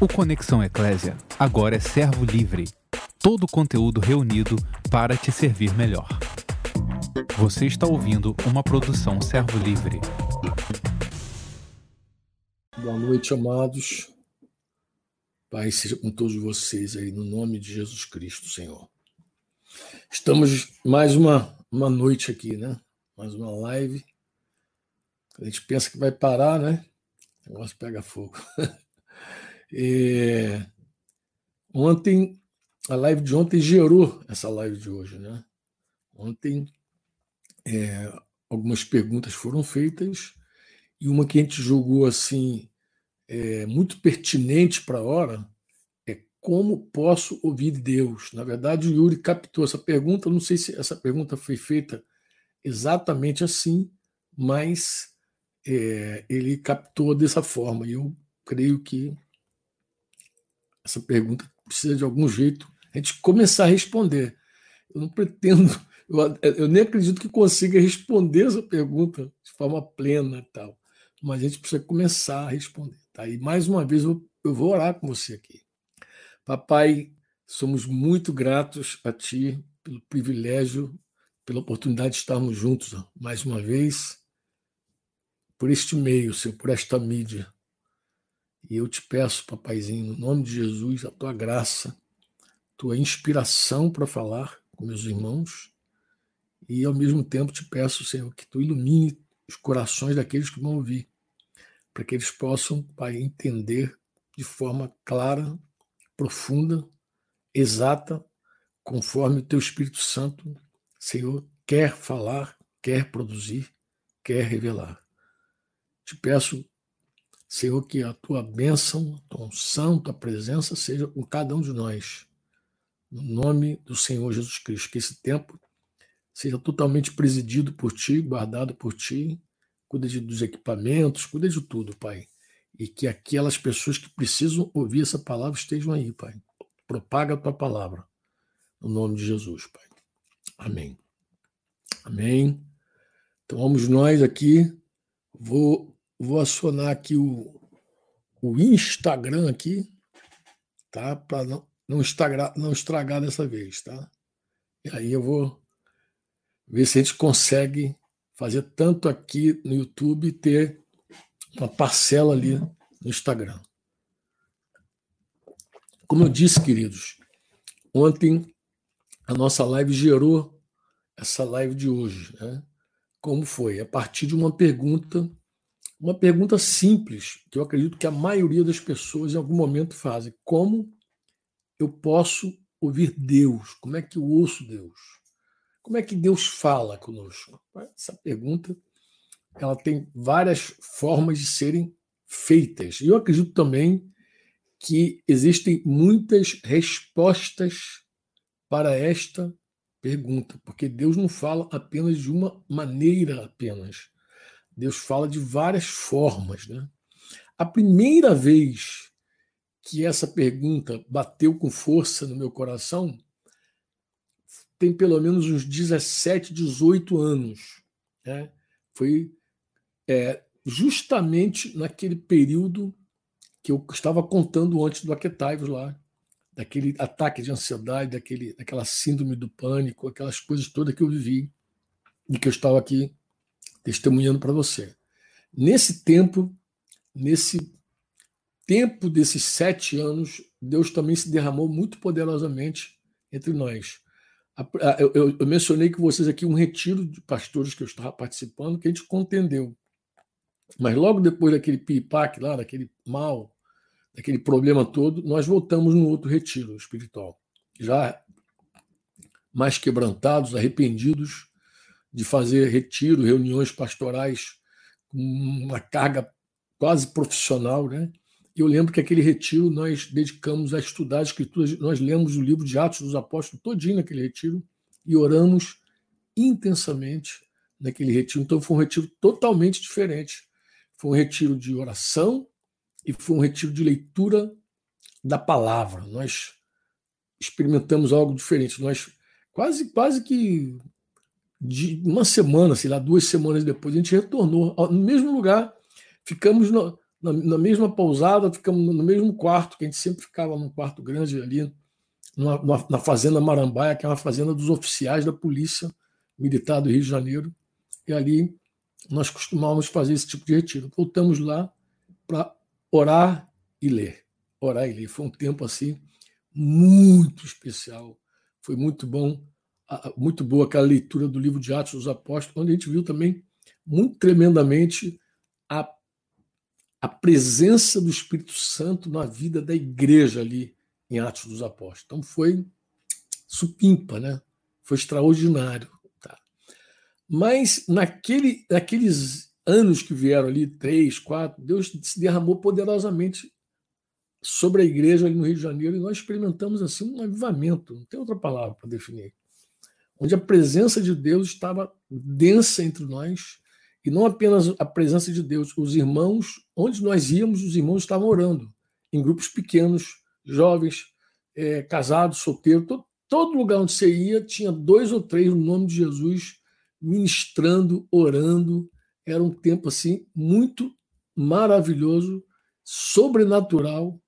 O Conexão Eclésia agora é servo livre. Todo o conteúdo reunido para te servir melhor. Você está ouvindo uma produção servo livre. Boa noite, amados. Pai, seja com todos vocês aí, no nome de Jesus Cristo, Senhor. Estamos mais uma, uma noite aqui, né? Mais uma live. A gente pensa que vai parar, né? O negócio pega fogo. É, ontem, a live de ontem gerou essa live de hoje, né? Ontem, é, algumas perguntas foram feitas e uma que a gente jogou assim, é, muito pertinente para a hora, é como posso ouvir Deus? Na verdade, o Yuri captou essa pergunta, não sei se essa pergunta foi feita exatamente assim, mas é, ele captou dessa forma, e eu creio que essa pergunta precisa de algum jeito a gente começar a responder. Eu não pretendo, eu, eu nem acredito que consiga responder essa pergunta de forma plena e tal, mas a gente precisa começar a responder. Tá? E mais uma vez eu, eu vou orar com você aqui. Papai, somos muito gratos a Ti pelo privilégio, pela oportunidade de estarmos juntos mais uma vez, por este meio, Senhor, por esta mídia. E eu te peço, papaizinho, no nome de Jesus, a tua graça, tua inspiração para falar com meus irmãos. E ao mesmo tempo te peço, Senhor, que tu ilumine os corações daqueles que vão ouvir, para que eles possam, Pai, entender de forma clara, profunda, exata, conforme o teu Espírito Santo, Senhor, quer falar, quer produzir, quer revelar. Te peço Senhor, que a tua bênção, a tua unção, tua presença seja com cada um de nós. No nome do Senhor Jesus Cristo. Que esse tempo seja totalmente presidido por ti, guardado por ti. Cuida de, dos equipamentos, cuida de tudo, Pai. E que aquelas pessoas que precisam ouvir essa palavra estejam aí, Pai. Propaga a tua palavra. No nome de Jesus, Pai. Amém. Amém. Então vamos nós aqui. Vou Vou acionar aqui o, o Instagram aqui, tá? Para não, não, estragar, não estragar dessa vez, tá? E aí eu vou ver se a gente consegue fazer tanto aqui no YouTube ter uma parcela ali no Instagram. Como eu disse, queridos, ontem a nossa live gerou essa live de hoje. Né? Como foi? A partir de uma pergunta uma pergunta simples, que eu acredito que a maioria das pessoas em algum momento fazem: como eu posso ouvir Deus? Como é que eu ouço Deus? Como é que Deus fala conosco? Essa pergunta ela tem várias formas de serem feitas. E eu acredito também que existem muitas respostas para esta pergunta, porque Deus não fala apenas de uma maneira apenas. Deus fala de várias formas. Né? A primeira vez que essa pergunta bateu com força no meu coração tem pelo menos uns 17, 18 anos. Né? Foi é, justamente naquele período que eu estava contando antes do Aquetaivos lá, daquele ataque de ansiedade, daquele, daquela síndrome do pânico, aquelas coisas todas que eu vivi e que eu estava aqui testemunhando para você. Nesse tempo, nesse tempo desses sete anos, Deus também se derramou muito poderosamente entre nós. Eu, eu, eu mencionei com vocês aqui um retiro de pastores que eu estava participando, que a gente contendeu. Mas logo depois daquele piripaque lá, daquele mal, daquele problema todo, nós voltamos num outro retiro espiritual. Já mais quebrantados, arrependidos, de fazer retiro, reuniões pastorais com uma carga quase profissional, né? Eu lembro que aquele retiro nós dedicamos a estudar as escrituras, nós lemos o livro de Atos dos Apóstolos todinho naquele retiro e oramos intensamente naquele retiro. Então foi um retiro totalmente diferente. Foi um retiro de oração e foi um retiro de leitura da palavra. Nós experimentamos algo diferente. Nós quase quase que de uma semana, sei lá, duas semanas depois, a gente retornou no mesmo lugar. Ficamos no, na, na, mesma pousada, ficamos no mesmo quarto, que a gente sempre ficava num quarto grande ali, na, na Fazenda Marambaia, que é uma fazenda dos oficiais da Polícia Militar do Rio de Janeiro. E ali nós costumávamos fazer esse tipo de retiro. Voltamos lá para orar e ler. Orar e ler. Foi um tempo assim muito especial. Foi muito bom, muito boa aquela leitura do livro de Atos dos Apóstolos, onde a gente viu também muito tremendamente a, a presença do Espírito Santo na vida da igreja ali em Atos dos Apóstolos. Então foi supimpa, né? Foi extraordinário. Tá? Mas naquele, naqueles anos que vieram ali, três, quatro, Deus se derramou poderosamente sobre a igreja ali no Rio de Janeiro e nós experimentamos assim um avivamento, não tem outra palavra para definir, onde a presença de Deus estava densa entre nós e não apenas a presença de Deus, os irmãos, onde nós íamos, os irmãos estavam orando em grupos pequenos, jovens, é, casados, solteiros, todo, todo lugar onde você ia tinha dois ou três no nome de Jesus ministrando, orando. Era um tempo assim muito maravilhoso, sobrenatural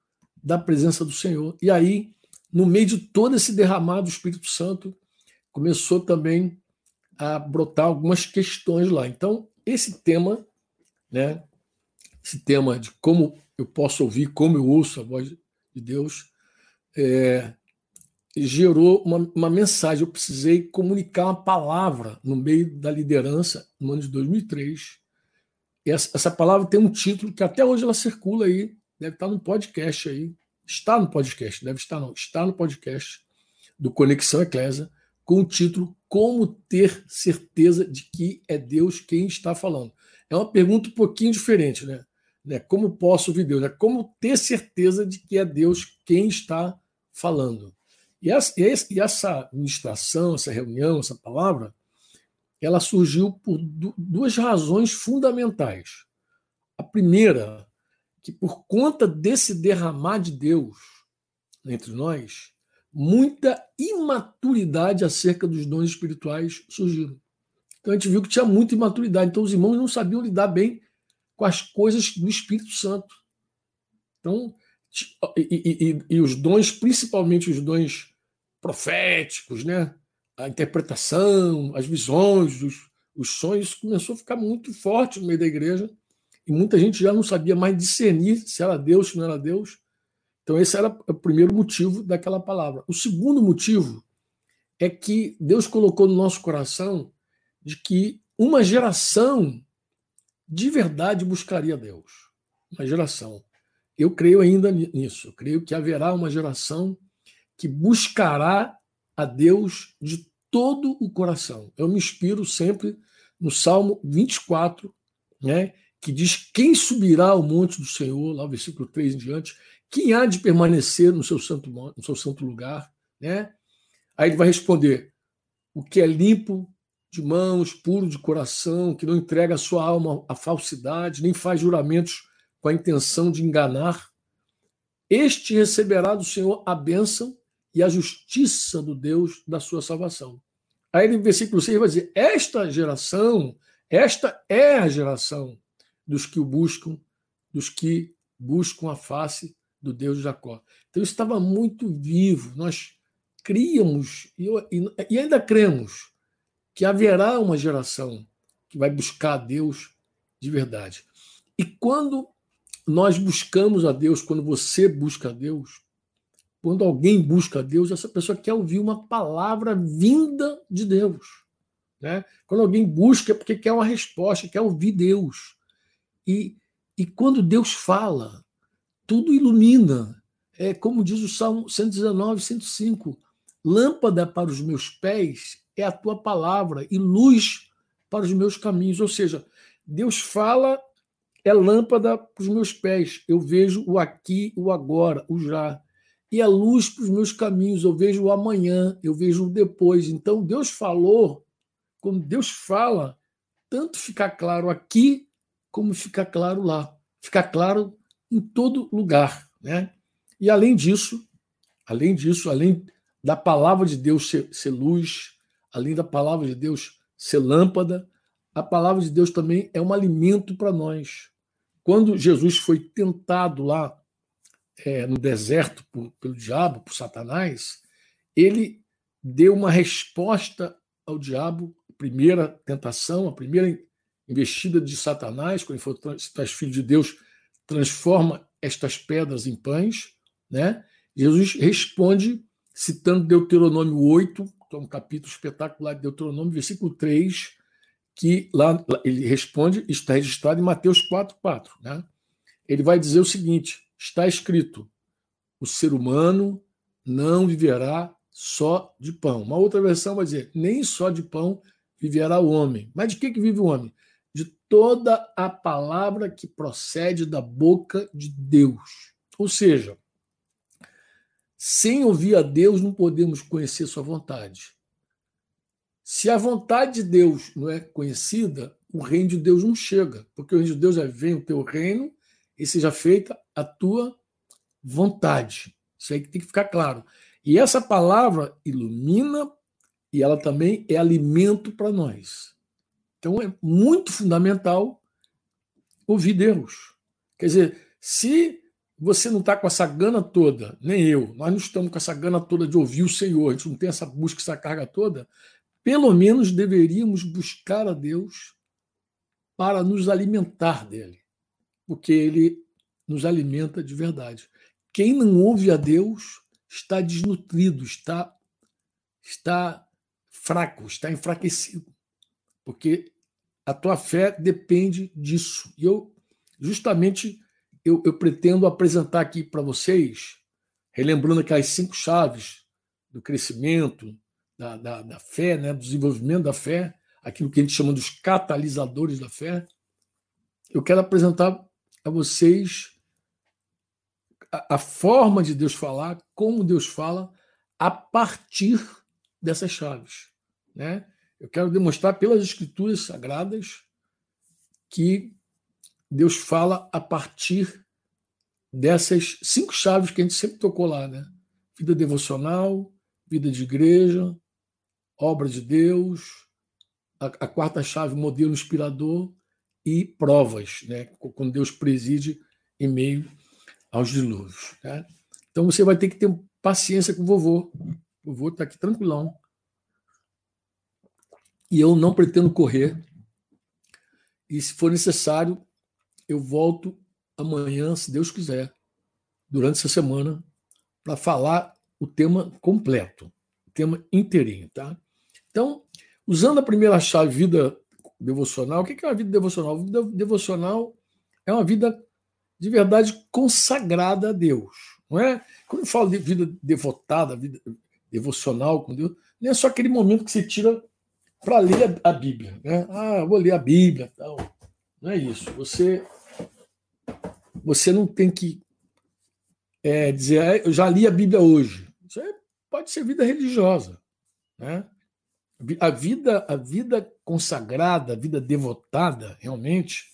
da presença do Senhor. E aí, no meio de todo esse derramado do Espírito Santo, começou também a brotar algumas questões lá. Então, esse tema, né, esse tema de como eu posso ouvir, como eu ouço a voz de Deus, é, gerou uma, uma, mensagem. Eu precisei comunicar uma palavra no meio da liderança no ano de 2003. E essa, essa palavra tem um título que até hoje ela circula aí, deve estar no podcast aí. Está no podcast, deve estar não, está no podcast do Conexão Eclésia, com o título Como ter certeza de que é Deus quem está falando. É uma pergunta um pouquinho diferente, né? Né? Como posso ouvir Deus? Né? Como ter certeza de que é Deus quem está falando? E essa, e essa ministração, essa reunião, essa palavra, ela surgiu por duas razões fundamentais. A primeira, que por conta desse derramar de Deus entre nós, muita imaturidade acerca dos dons espirituais surgiram. Então a gente viu que tinha muita imaturidade. Então os irmãos não sabiam lidar bem com as coisas do Espírito Santo. Então, e, e, e, os dons, principalmente os dons proféticos, né? a interpretação, as visões, os, os sonhos, começou a ficar muito forte no meio da igreja e muita gente já não sabia mais discernir se era Deus, se não era Deus. Então, esse era o primeiro motivo daquela palavra. O segundo motivo é que Deus colocou no nosso coração de que uma geração de verdade buscaria Deus. Uma geração. Eu creio ainda nisso. Eu creio que haverá uma geração que buscará a Deus de todo o coração. Eu me inspiro sempre no Salmo 24, né, que diz: Quem subirá ao monte do Senhor, lá o versículo 3 em diante, quem há de permanecer no seu santo, no seu santo lugar? Né? Aí ele vai responder: O que é limpo de mãos, puro de coração, que não entrega a sua alma à falsidade, nem faz juramentos com a intenção de enganar, este receberá do Senhor a bênção e a justiça do Deus da sua salvação. Aí no versículo 6 vai dizer: Esta geração, esta é a geração dos que o buscam, dos que buscam a face do Deus de Jacó. Então isso estava muito vivo. Nós críamos e, e ainda cremos que haverá uma geração que vai buscar a Deus de verdade. E quando nós buscamos a Deus, quando você busca a Deus, quando alguém busca a Deus, essa pessoa quer ouvir uma palavra vinda de Deus. Né? Quando alguém busca é porque quer uma resposta, quer ouvir Deus. E, e quando Deus fala, tudo ilumina. É como diz o Salmo 119, 105. Lâmpada para os meus pés é a tua palavra e luz para os meus caminhos. Ou seja, Deus fala, é lâmpada para os meus pés. Eu vejo o aqui, o agora, o já. E é luz para os meus caminhos. Eu vejo o amanhã, eu vejo o depois. Então, Deus falou, quando Deus fala, tanto fica claro aqui como fica claro lá. Fica claro em todo lugar. Né? E além disso, além disso, além da palavra de Deus ser, ser luz, além da palavra de Deus ser lâmpada, a palavra de Deus também é um alimento para nós. quando Jesus foi tentado lá é, no deserto por, pelo diabo, por Satanás, ele deu uma resposta ao diabo, a primeira tentação, a primeira investida de Satanás, quando ele és filho de Deus, transforma estas pedras em pães. Né? Jesus responde citando Deuteronômio 8, que é um capítulo espetacular de Deuteronômio, versículo 3, que lá ele responde, está registrado em Mateus 4, 4. Né? Ele vai dizer o seguinte: está escrito, o ser humano não viverá só de pão. Uma outra versão vai dizer, nem só de pão viverá o homem. Mas de que, que vive o homem? Toda a palavra que procede da boca de Deus. Ou seja, sem ouvir a Deus, não podemos conhecer Sua vontade. Se a vontade de Deus não é conhecida, o reino de Deus não chega, porque o reino de Deus é: vem o teu reino e seja feita a tua vontade. Isso aí tem que ficar claro. E essa palavra ilumina e ela também é alimento para nós. Então é muito fundamental ouvir Deus. Quer dizer, se você não está com essa gana toda, nem eu, nós não estamos com essa gana toda de ouvir o Senhor, a gente não tem essa busca, essa carga toda, pelo menos deveríamos buscar a Deus para nos alimentar dele, porque ele nos alimenta de verdade. Quem não ouve a Deus está desnutrido, está está fraco, está enfraquecido, porque a tua fé depende disso. E eu justamente eu, eu pretendo apresentar aqui para vocês, relembrando aquelas cinco chaves do crescimento, da, da, da fé, né, do desenvolvimento da fé, aquilo que a gente chama dos catalisadores da fé. Eu quero apresentar a vocês a, a forma de Deus falar, como Deus fala, a partir dessas chaves. Né? Eu quero demonstrar pelas escrituras sagradas que Deus fala a partir dessas cinco chaves que a gente sempre tocou lá, né? Vida devocional, vida de igreja, obra de Deus, a, a quarta chave, modelo inspirador e provas, né? Quando Deus preside em meio aos dilúvios. Né? Então você vai ter que ter paciência com o vovô. O vovô está aqui tranquilão. E eu não pretendo correr. E se for necessário, eu volto amanhã, se Deus quiser, durante essa semana, para falar o tema completo, o tema inteirinho, tá? Então, usando a primeira chave, vida devocional, o que é uma vida devocional? Vida devocional é uma vida de verdade consagrada a Deus, não é? Quando eu falo de vida devotada, vida devocional com Deus, não é só aquele momento que você tira para ler a Bíblia, né? Ah, vou ler a Bíblia, tal. Não é isso. Você você não tem que é, dizer, ah, eu já li a Bíblia hoje. Isso pode ser vida religiosa. Né? A vida, a vida consagrada, a vida devotada, realmente,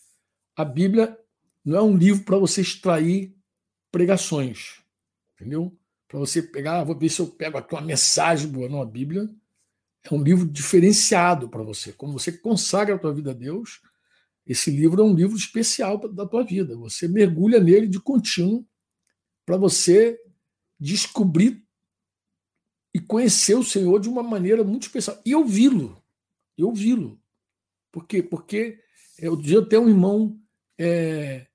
a Bíblia não é um livro para você extrair pregações, entendeu? Para você pegar, ah, vou ver se eu pego aqui uma mensagem boa. Não, a Bíblia é um livro diferenciado para você. Quando você consagra a tua vida a Deus, esse livro é um livro especial da tua vida. Você mergulha nele de contínuo para você descobrir e conhecer o Senhor de uma maneira muito especial. E ouvi-lo. E ouvi-lo. Por quê? Porque é, outro dia até um irmão é,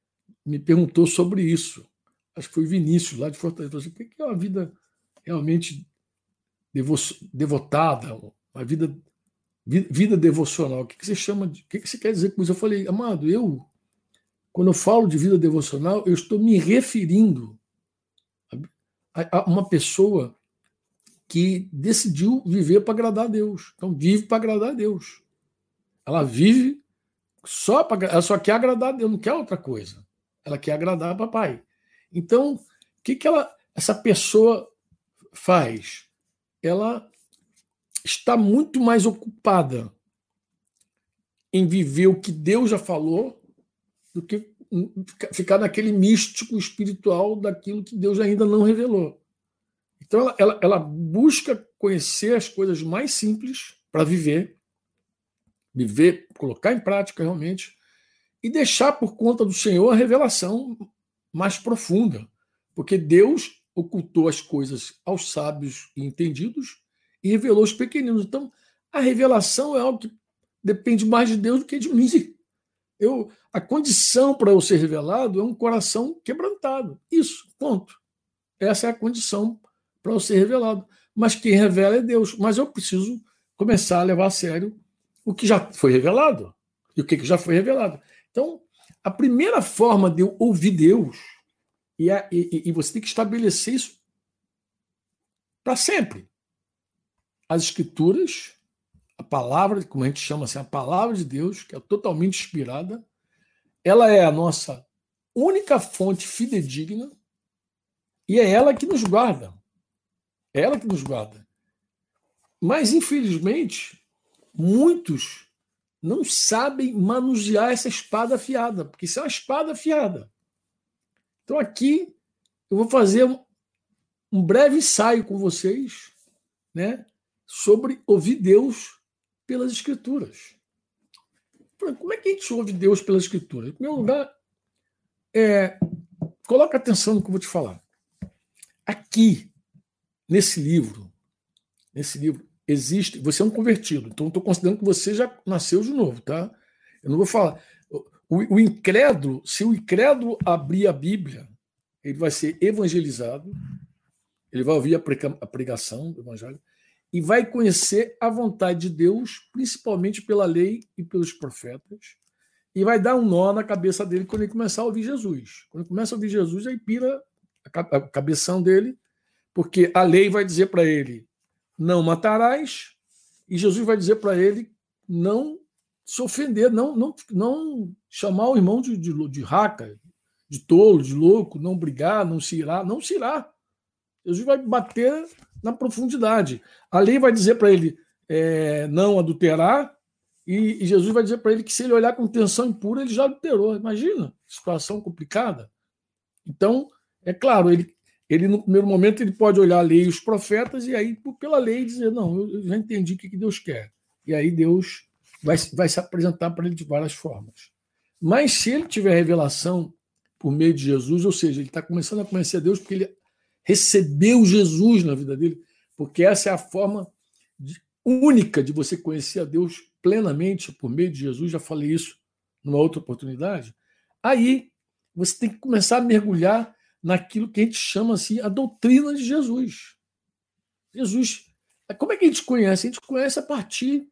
me perguntou sobre isso. Acho que foi Vinícius, lá de Fortaleza. Assim, o que é uma vida realmente devotada, uma vida vida devocional. O que você chama de. O que você quer dizer com isso? Eu falei, amado, eu, quando eu falo de vida devocional, eu estou me referindo a, a uma pessoa que decidiu viver para agradar a Deus. Então, vive para agradar a Deus. Ela vive só para. Ela só quer agradar a Deus, não quer outra coisa. Ela quer agradar a papai. Então, o que, que ela, essa pessoa faz? Ela está muito mais ocupada em viver o que Deus já falou do que ficar naquele místico espiritual daquilo que Deus ainda não revelou. Então ela, ela, ela busca conhecer as coisas mais simples para viver, viver, colocar em prática realmente, e deixar por conta do Senhor a revelação mais profunda, porque Deus ocultou as coisas aos sábios e entendidos e revelou os pequeninos. Então, a revelação é algo que depende mais de Deus do que de mim. Eu, a condição para eu ser revelado é um coração quebrantado. Isso, ponto. Essa é a condição para eu ser revelado. Mas quem revela é Deus. Mas eu preciso começar a levar a sério o que já foi revelado. E o que já foi revelado. Então, a primeira forma de eu ouvir Deus, e, a, e, e você tem que estabelecer isso para sempre. As Escrituras, a palavra, como a gente chama assim, a palavra de Deus, que é totalmente inspirada, ela é a nossa única fonte fidedigna e é ela que nos guarda. É ela que nos guarda. Mas, infelizmente, muitos não sabem manusear essa espada afiada, porque isso é uma espada afiada. Então aqui eu vou fazer um, breve ensaio com vocês, né, sobre ouvir Deus pelas Escrituras. Como é que a gente ouve Deus pelas Escrituras? Em primeiro lugar, é, coloca atenção no que eu vou te falar. Aqui, nesse livro, nesse livro, existe. Você é um convertido, então estou considerando que você já nasceu de novo, tá? Eu não vou falar. O, o incrédulo, se o incrédulo abrir a Bíblia, ele vai ser evangelizado, ele vai ouvir a pregação do Evangelho e vai conhecer a vontade de Deus, principalmente pela lei e pelos profetas, e vai dar um nó na cabeça dele quando ele começar a ouvir Jesus. Quando ele começa a ouvir Jesus, aí pira a cabeção dele, porque a lei vai dizer para ele: não matarás, e Jesus vai dizer para ele não se ofender, não, não, não chamar o irmão de, de, de raca, de tolo, de louco, não brigar, não se irá, não se irá. Jesus vai bater na profundidade. A lei vai dizer para ele é, não adulterar, e, e Jesus vai dizer para ele que se ele olhar com intenção impura, ele já adulterou. Imagina, situação complicada. Então, é claro, ele, ele no primeiro momento ele pode olhar a lei e os profetas e aí pela lei dizer não, eu já entendi o que Deus quer. E aí Deus vai, vai se apresentar para ele de várias formas. Mas se ele tiver revelação por meio de Jesus, ou seja, ele está começando a conhecer Deus porque ele recebeu Jesus na vida dele, porque essa é a forma de, única de você conhecer a Deus plenamente por meio de Jesus. Já falei isso numa outra oportunidade. Aí você tem que começar a mergulhar naquilo que a gente chama assim a doutrina de Jesus. Jesus, como é que a gente conhece? A gente conhece a partir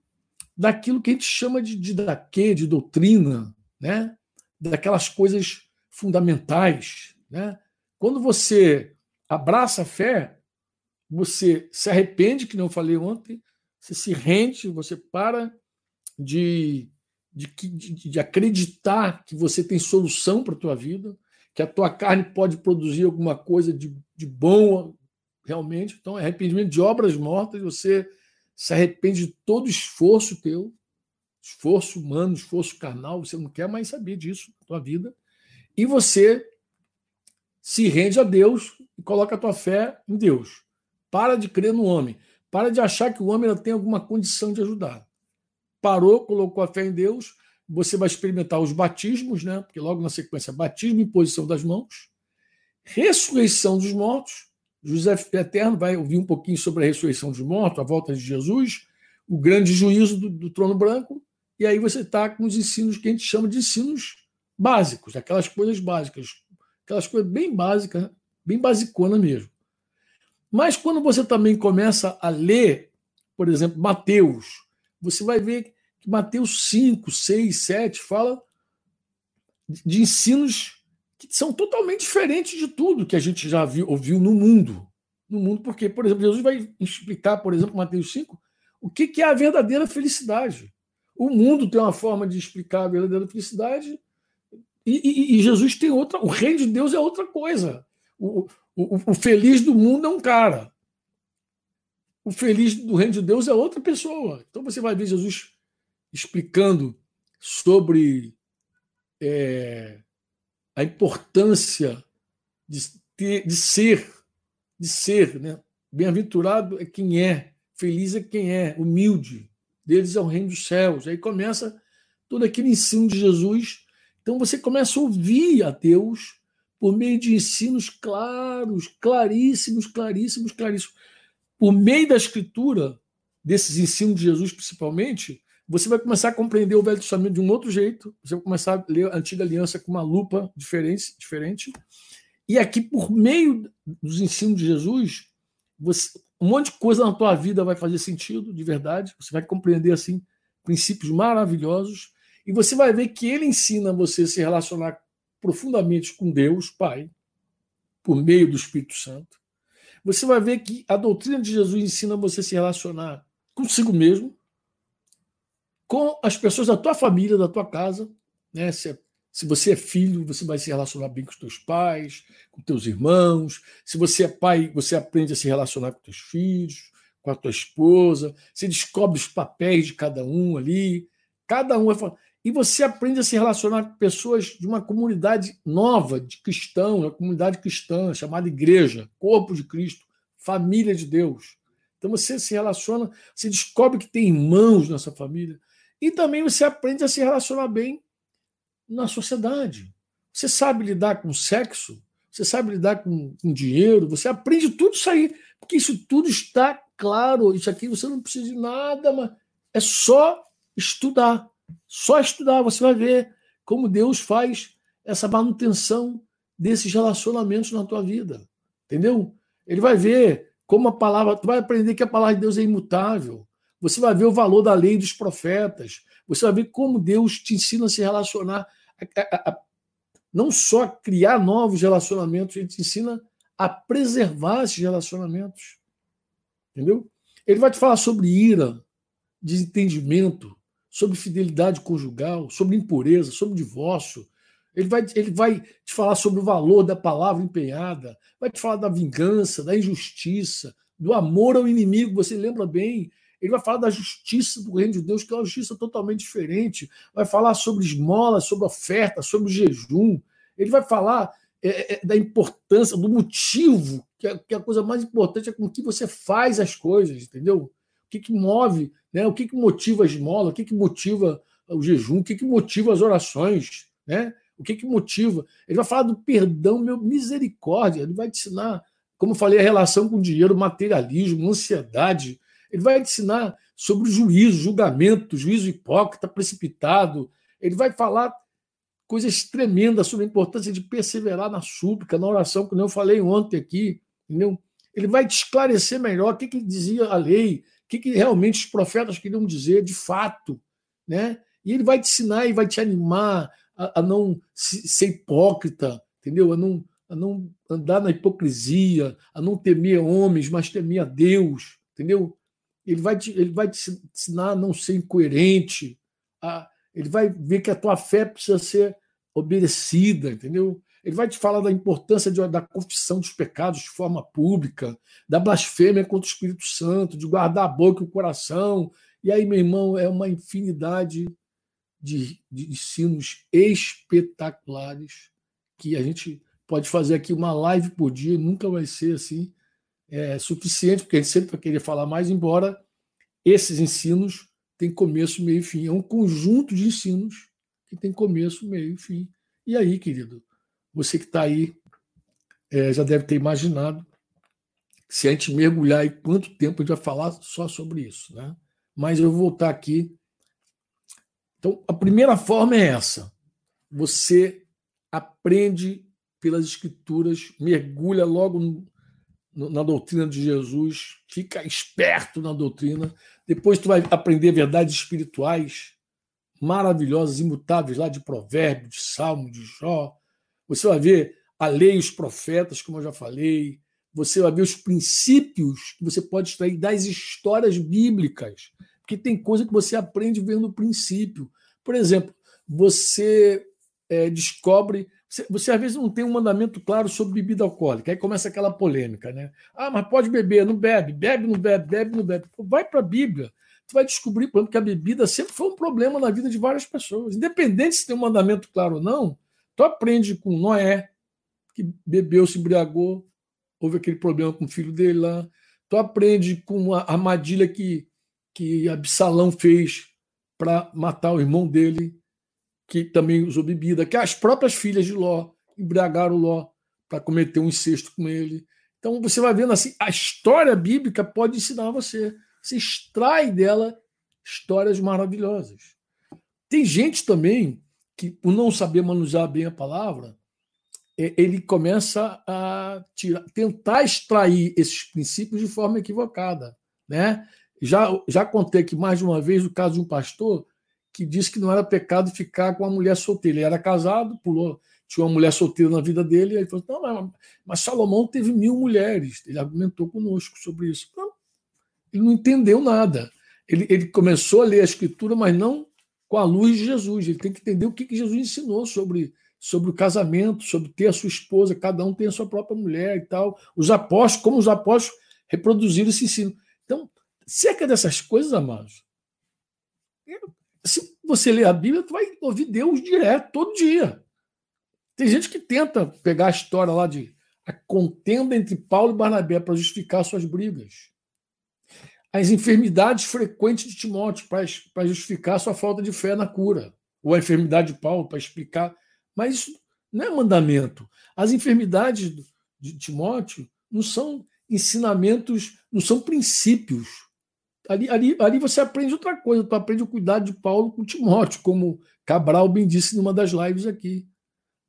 daquilo que a gente chama de, de daquê, de doutrina, né? daquelas coisas fundamentais. Né? Quando você abraça a fé, você se arrepende, que não falei ontem, você se rende, você para de, de, de, de acreditar que você tem solução para a tua vida, que a tua carne pode produzir alguma coisa de, de bom realmente. Então, é arrependimento de obras mortas, você se arrepende de todo esforço teu, esforço humano, esforço carnal, você não quer mais saber disso na tua vida, e você se rende a Deus e coloca a tua fé em Deus. Para de crer no homem. Para de achar que o homem tem alguma condição de ajudar. Parou, colocou a fé em Deus, você vai experimentar os batismos, né? porque logo na sequência, batismo e posição das mãos, ressurreição dos mortos. José Eterno vai ouvir um pouquinho sobre a ressurreição dos mortos, a volta de Jesus, o grande juízo do, do trono branco, e aí você está com os ensinos que a gente chama de ensinos básicos, aquelas coisas básicas, aquelas coisas bem básicas, bem basicona mesmo. Mas quando você também começa a ler, por exemplo, Mateus, você vai ver que Mateus 5, 6, 7 fala de ensinos que são totalmente diferentes de tudo que a gente já viu, ouviu no mundo. No mundo, porque, por exemplo, Jesus vai explicar, por exemplo, Mateus 5, o que, que é a verdadeira felicidade. O mundo tem uma forma de explicar a verdadeira felicidade e, e, e Jesus tem outra. O reino de Deus é outra coisa. O, o, o feliz do mundo é um cara. O feliz do reino de Deus é outra pessoa. Então você vai ver Jesus explicando sobre é, a importância de, ter, de ser, de ser, né? Bem-aventurado é quem é, feliz é quem é, humilde. Deles é o reino dos céus. Aí começa todo aquele ensino de Jesus. Então você começa a ouvir a Deus por meio de ensinos claros, claríssimos, claríssimos, claríssimos. Por meio da escritura, desses ensinos de Jesus principalmente, você vai começar a compreender o Velho Testamento de um outro jeito. Você vai começar a ler a Antiga Aliança com uma lupa diferente. diferente. E aqui, por meio dos ensinos de Jesus, você, um monte de coisa na tua vida vai fazer sentido, de verdade. Você vai compreender assim princípios maravilhosos e você vai ver que ele ensina você a se relacionar profundamente com Deus, Pai, por meio do Espírito Santo. Você vai ver que a doutrina de Jesus ensina você a se relacionar consigo mesmo, com as pessoas da tua família, da tua casa. Né? Se, é, se você é filho, você vai se relacionar bem com os teus pais, com teus irmãos. Se você é pai, você aprende a se relacionar com teus filhos, com a tua esposa. Você descobre os papéis de cada um ali. Cada um vai e você aprende a se relacionar com pessoas de uma comunidade nova, de cristão, uma comunidade cristã, chamada igreja, corpo de Cristo, família de Deus. Então você se relaciona, você descobre que tem irmãos nessa família. E também você aprende a se relacionar bem na sociedade. Você sabe lidar com sexo, você sabe lidar com, com dinheiro, você aprende tudo isso aí, porque isso tudo está claro. Isso aqui você não precisa de nada, mas é só estudar. Só estudar, você vai ver como Deus faz essa manutenção desses relacionamentos na tua vida. Entendeu? Ele vai ver como a palavra, tu vai aprender que a palavra de Deus é imutável. Você vai ver o valor da lei dos profetas. Você vai ver como Deus te ensina a se relacionar, a, a, a, não só criar novos relacionamentos, ele te ensina a preservar esses relacionamentos. Entendeu? Ele vai te falar sobre ira, desentendimento, sobre fidelidade conjugal, sobre impureza, sobre divórcio. Ele vai, ele vai te falar sobre o valor da palavra empenhada, vai te falar da vingança, da injustiça, do amor ao inimigo. Você lembra bem? Ele vai falar da justiça do reino de Deus, que é uma justiça totalmente diferente. Vai falar sobre esmola, sobre oferta, sobre jejum. Ele vai falar é, é, da importância, do motivo, que é, que é a coisa mais importante é com que você faz as coisas, entendeu? O que, que move, né? o que, que motiva a esmola, o que, que motiva o jejum, o que, que motiva as orações, né? o que, que motiva. Ele vai falar do perdão, meu misericórdia, ele vai te ensinar, como eu falei, a relação com o dinheiro, materialismo, ansiedade. Ele vai te ensinar sobre o juízo, julgamento, juízo hipócrita, precipitado. Ele vai falar coisas tremendas sobre a importância de perseverar na súplica, na oração, como eu falei ontem aqui, entendeu? Ele vai te esclarecer melhor o que, que dizia a lei, que, que realmente os profetas queriam dizer de fato. Né? E ele vai te ensinar e vai te animar a, a não se, ser hipócrita, entendeu? A não, a não andar na hipocrisia, a não temer homens, mas temer a Deus, entendeu? Ele vai te, ele vai te ensinar a não ser incoerente, a, ele vai ver que a tua fé precisa ser obedecida, entendeu? Ele vai te falar da importância de, da confissão dos pecados de forma pública, da blasfêmia contra o Espírito Santo, de guardar a boca e o coração. E aí, meu irmão, é uma infinidade de, de ensinos espetaculares que a gente pode fazer aqui uma live por dia, nunca vai ser assim é, suficiente, porque a gente sempre vai querer falar mais, embora esses ensinos têm começo, meio e fim. É um conjunto de ensinos que tem começo, meio e fim. E aí, querido, você que está aí é, já deve ter imaginado. Se a gente mergulhar em quanto tempo a gente vai falar só sobre isso. Né? Mas eu vou voltar aqui. Então, a primeira forma é essa. Você aprende pelas escrituras, mergulha logo no, na doutrina de Jesus, fica esperto na doutrina. Depois tu vai aprender verdades espirituais maravilhosas, imutáveis lá de Provérbios, de Salmo, de Jó, você vai ver a lei e os profetas, como eu já falei. Você vai ver os princípios que você pode extrair das histórias bíblicas. Porque tem coisa que você aprende vendo o princípio. Por exemplo, você é, descobre. Você, você, às vezes não tem um mandamento claro sobre bebida alcoólica. Aí começa aquela polêmica, né? Ah, mas pode beber, não bebe, bebe, não bebe, bebe, não bebe. Vai para a Bíblia. Tu vai descobrir, por exemplo, que a bebida sempre foi um problema na vida de várias pessoas. Independente se tem um mandamento claro ou não, Tu aprende com Noé, que bebeu, se embriagou, houve aquele problema com o filho dele lá. Tu aprende com a armadilha que, que Absalão fez para matar o irmão dele. que também usou bebida, que as próprias filhas de Ló embriagaram Ló para cometer um incesto com ele. Então você vai vendo assim, a história bíblica pode ensinar você. Você extrai dela histórias maravilhosas. Tem gente também que, por não saber manusear bem a palavra, é, ele começa a tirar, tentar extrair esses princípios de forma equivocada. Né? Já, já contei aqui mais de uma vez o caso de um pastor que disse que não era pecado ficar com uma mulher solteira. Ele era casado, pulou, tinha uma mulher solteira na vida dele, e ele falou: não, mas, mas Salomão teve mil mulheres. Ele argumentou conosco sobre isso. Não, ele não entendeu nada. Ele, ele começou a ler a escritura, mas não com a luz de Jesus. Ele tem que entender o que, que Jesus ensinou sobre, sobre o casamento, sobre ter a sua esposa, cada um tem a sua própria mulher e tal. Os apóstolos, como os apóstolos reproduziram esse ensino. Então, cerca dessas coisas, amados, se você ler a Bíblia, tu vai ouvir Deus direto, todo dia. Tem gente que tenta pegar a história lá de a contenda entre Paulo e Barnabé para justificar suas brigas. As enfermidades frequentes de Timóteo para justificar sua falta de fé na cura. Ou a enfermidade de Paulo para explicar. Mas isso não é mandamento. As enfermidades de Timóteo não são ensinamentos, não são princípios Ali, ali, ali você aprende outra coisa, tu aprende o cuidado de Paulo com Timóteo, como Cabral bem disse numa das lives aqui.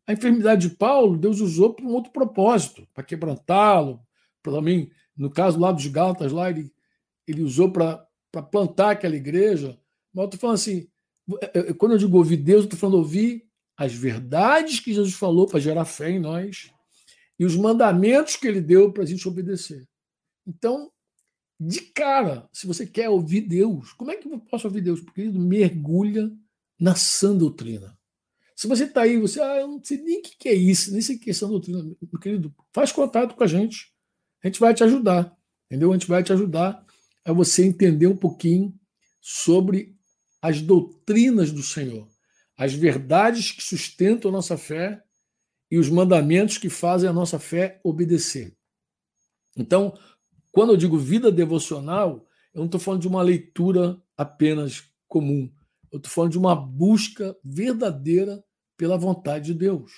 A enfermidade de Paulo, Deus usou para um outro propósito, para quebrantá-lo. Para mim, no caso lá dos Gálatas, lá ele, ele usou para plantar aquela igreja. Mas eu estou falando assim, quando eu digo ouvir Deus, eu estou falando ouvir as verdades que Jesus falou para gerar fé em nós e os mandamentos que ele deu para a gente obedecer. Então, de cara, se você quer ouvir Deus, como é que eu posso ouvir Deus? Querido, mergulha na sã doutrina. Se você está aí, você, ah, eu não sei nem o que é isso, nem sei o que é sã doutrina, meu querido, faz contato com a gente. A gente vai te ajudar, entendeu? A gente vai te ajudar a você entender um pouquinho sobre as doutrinas do Senhor, as verdades que sustentam a nossa fé e os mandamentos que fazem a nossa fé obedecer. Então, quando eu digo vida devocional, eu não estou falando de uma leitura apenas comum. Eu estou falando de uma busca verdadeira pela vontade de Deus.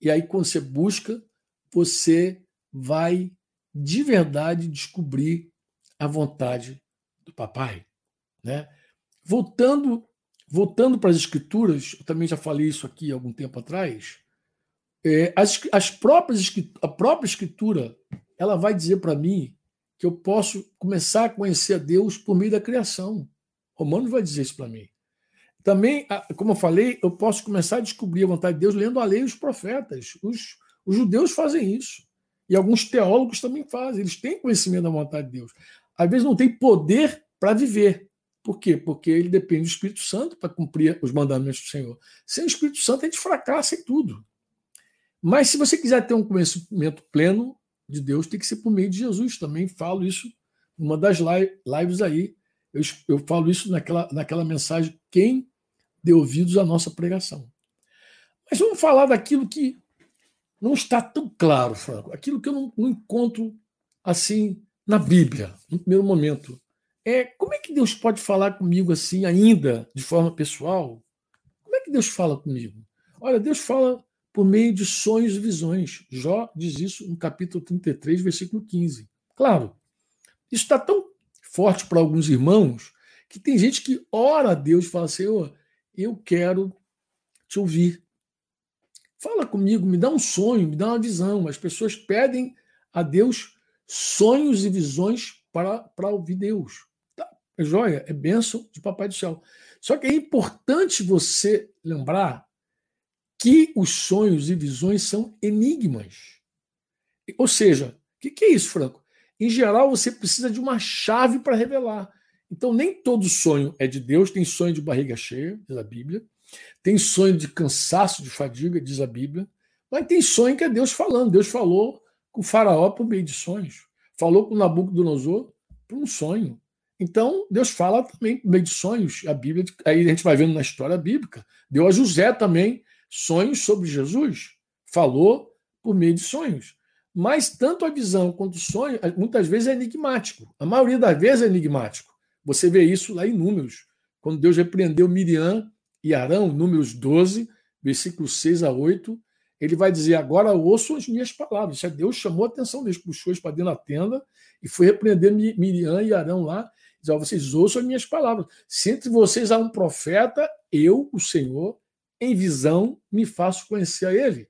E aí, quando você busca, você vai de verdade descobrir a vontade do papai. Né? Voltando, voltando para as escrituras, eu também já falei isso aqui algum tempo atrás. É, as, as próprias, a própria escritura ela vai dizer para mim que eu posso começar a conhecer a Deus por meio da criação. Romanos vai dizer isso para mim. Também, como eu falei, eu posso começar a descobrir a vontade de Deus lendo a lei e os profetas. Os, os judeus fazem isso. E alguns teólogos também fazem. Eles têm conhecimento da vontade de Deus. Às vezes não tem poder para viver. Por quê? Porque ele depende do Espírito Santo para cumprir os mandamentos do Senhor. Sem o Espírito Santo, a gente fracassa em tudo. Mas se você quiser ter um conhecimento pleno, de Deus tem que ser por meio de Jesus. Também falo isso numa das lives aí. Eu, eu falo isso naquela, naquela mensagem. Quem deu ouvidos à nossa pregação. Mas vamos falar daquilo que não está tão claro, Franco. Aquilo que eu não, não encontro assim na Bíblia, no primeiro momento. É como é que Deus pode falar comigo assim, ainda de forma pessoal? Como é que Deus fala comigo? Olha, Deus fala por meio de sonhos e visões. Jó diz isso no capítulo 33, versículo 15. Claro, isso está tão forte para alguns irmãos que tem gente que ora a Deus e fala: Senhor, eu quero te ouvir. Fala comigo, me dá um sonho, me dá uma visão. As pessoas pedem a Deus sonhos e visões para, para ouvir Deus. Tá, é joia, é bênção de Papai do Céu. Só que é importante você lembrar que os sonhos e visões são enigmas. Ou seja, o que, que é isso, Franco? Em geral, você precisa de uma chave para revelar. Então, nem todo sonho é de Deus. Tem sonho de barriga cheia, diz a Bíblia. Tem sonho de cansaço, de fadiga, diz a Bíblia. Mas tem sonho que é Deus falando. Deus falou com o Faraó por meio de sonhos. Falou com Nabucodonosor por um sonho. Então, Deus fala também por meio de sonhos. A Bíblia, aí a gente vai vendo na história bíblica. Deu a José também sonhos sobre Jesus. Falou por meio de sonhos. Mas tanto a visão quanto o sonho, muitas vezes é enigmático. A maioria das vezes é enigmático. Você vê isso lá em Números, quando Deus repreendeu Miriam e Arão, números 12, versículos 6 a 8, ele vai dizer: Agora ouçam as minhas palavras. Isso é Deus chamou a atenção deles, puxou eles para dentro da tenda e foi repreender Miriam e Arão lá. Diz: Vocês ouçam as minhas palavras. Se entre vocês há um profeta, eu, o Senhor, em visão, me faço conhecer a ele.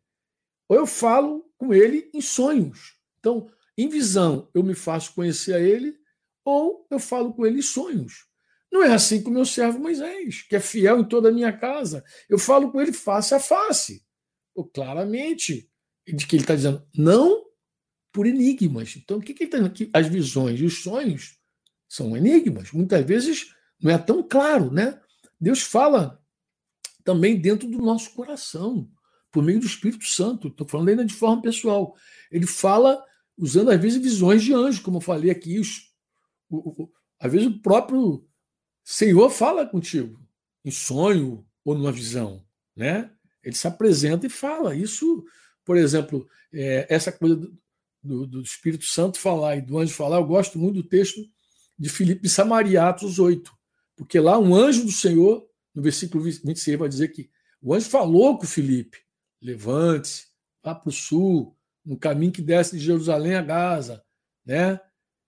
Ou eu falo com ele em sonhos. Então, em visão, eu me faço conhecer a ele, ou eu falo com ele em sonhos. Não é assim com o meu servo Moisés, que é fiel em toda a minha casa. Eu falo com ele face a face. Claramente, de que ele está dizendo, não por enigmas. Então, o que, que ele está dizendo? As visões e os sonhos são enigmas. Muitas vezes não é tão claro, né? Deus fala também dentro do nosso coração, por meio do Espírito Santo. Estou falando ainda de forma pessoal. Ele fala usando, às vezes, visões de anjos, como eu falei aqui. Os, o, o, às vezes o próprio Senhor fala contigo em sonho ou numa visão, né? Ele se apresenta e fala. Isso, por exemplo, é, essa coisa do, do, do, Espírito Santo falar e do anjo falar, eu gosto muito do texto de Filipe Samariatos 8, porque lá um anjo do Senhor, no versículo 26, vai dizer que o anjo falou com Filipe: levante-se, vá para o sul, no caminho que desce de Jerusalém a Gaza, né?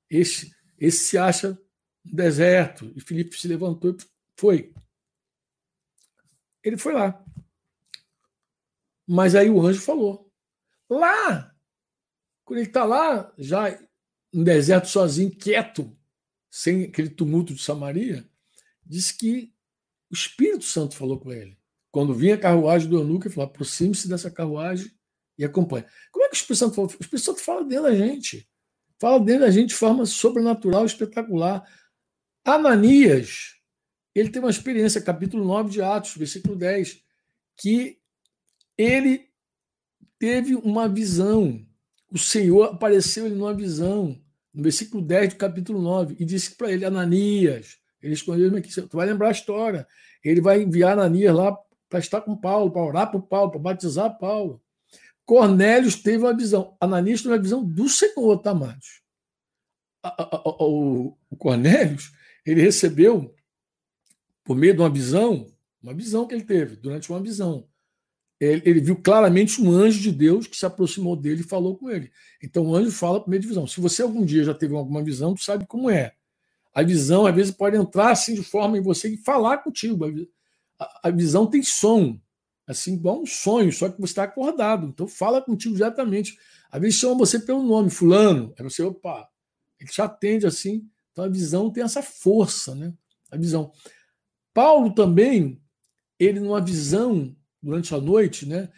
Esse, esse se acha deserto. E Filipe se levantou e foi. Ele foi lá. Mas aí o anjo falou: lá, quando ele está lá, já no deserto sozinho, quieto, sem aquele tumulto de Samaria, diz que o Espírito Santo falou com ele. Quando vinha a carruagem do eunuco, ele falou: aproxime-se dessa carruagem e acompanhe. Como é que o Espírito Santo falou? O Espírito Santo fala dentro da gente. Fala dentro da gente de forma sobrenatural, espetacular. Ananias, ele tem uma experiência, capítulo 9 de Atos, versículo 10, que ele teve uma visão. O Senhor apareceu ele numa visão, no versículo 10 do capítulo 9, e disse para ele, Ananias, ele escondeu aqui, tu vai lembrar a história, ele vai enviar Ananias lá para estar com Paulo, para orar por Paulo, para batizar Paulo. Cornélio teve uma visão. Ananias teve uma visão do Senhor, tá? O Cornélio ele recebeu, por meio de uma visão, uma visão que ele teve, durante uma visão. Ele, ele, viu claramente um anjo de Deus que se aproximou dele e falou com ele. Então o anjo fala meio de visão. Se você algum dia já teve alguma visão, tu sabe como é. A visão, às vezes, pode entrar assim de forma em você e falar contigo. A, a visão tem som, assim, igual um sonho, só que você está acordado. Então fala contigo diretamente. Às vezes chama você pelo nome, fulano. Aí você, opa, ele te atende assim então a visão tem essa força, né? A visão. Paulo também, ele numa visão durante a noite, né?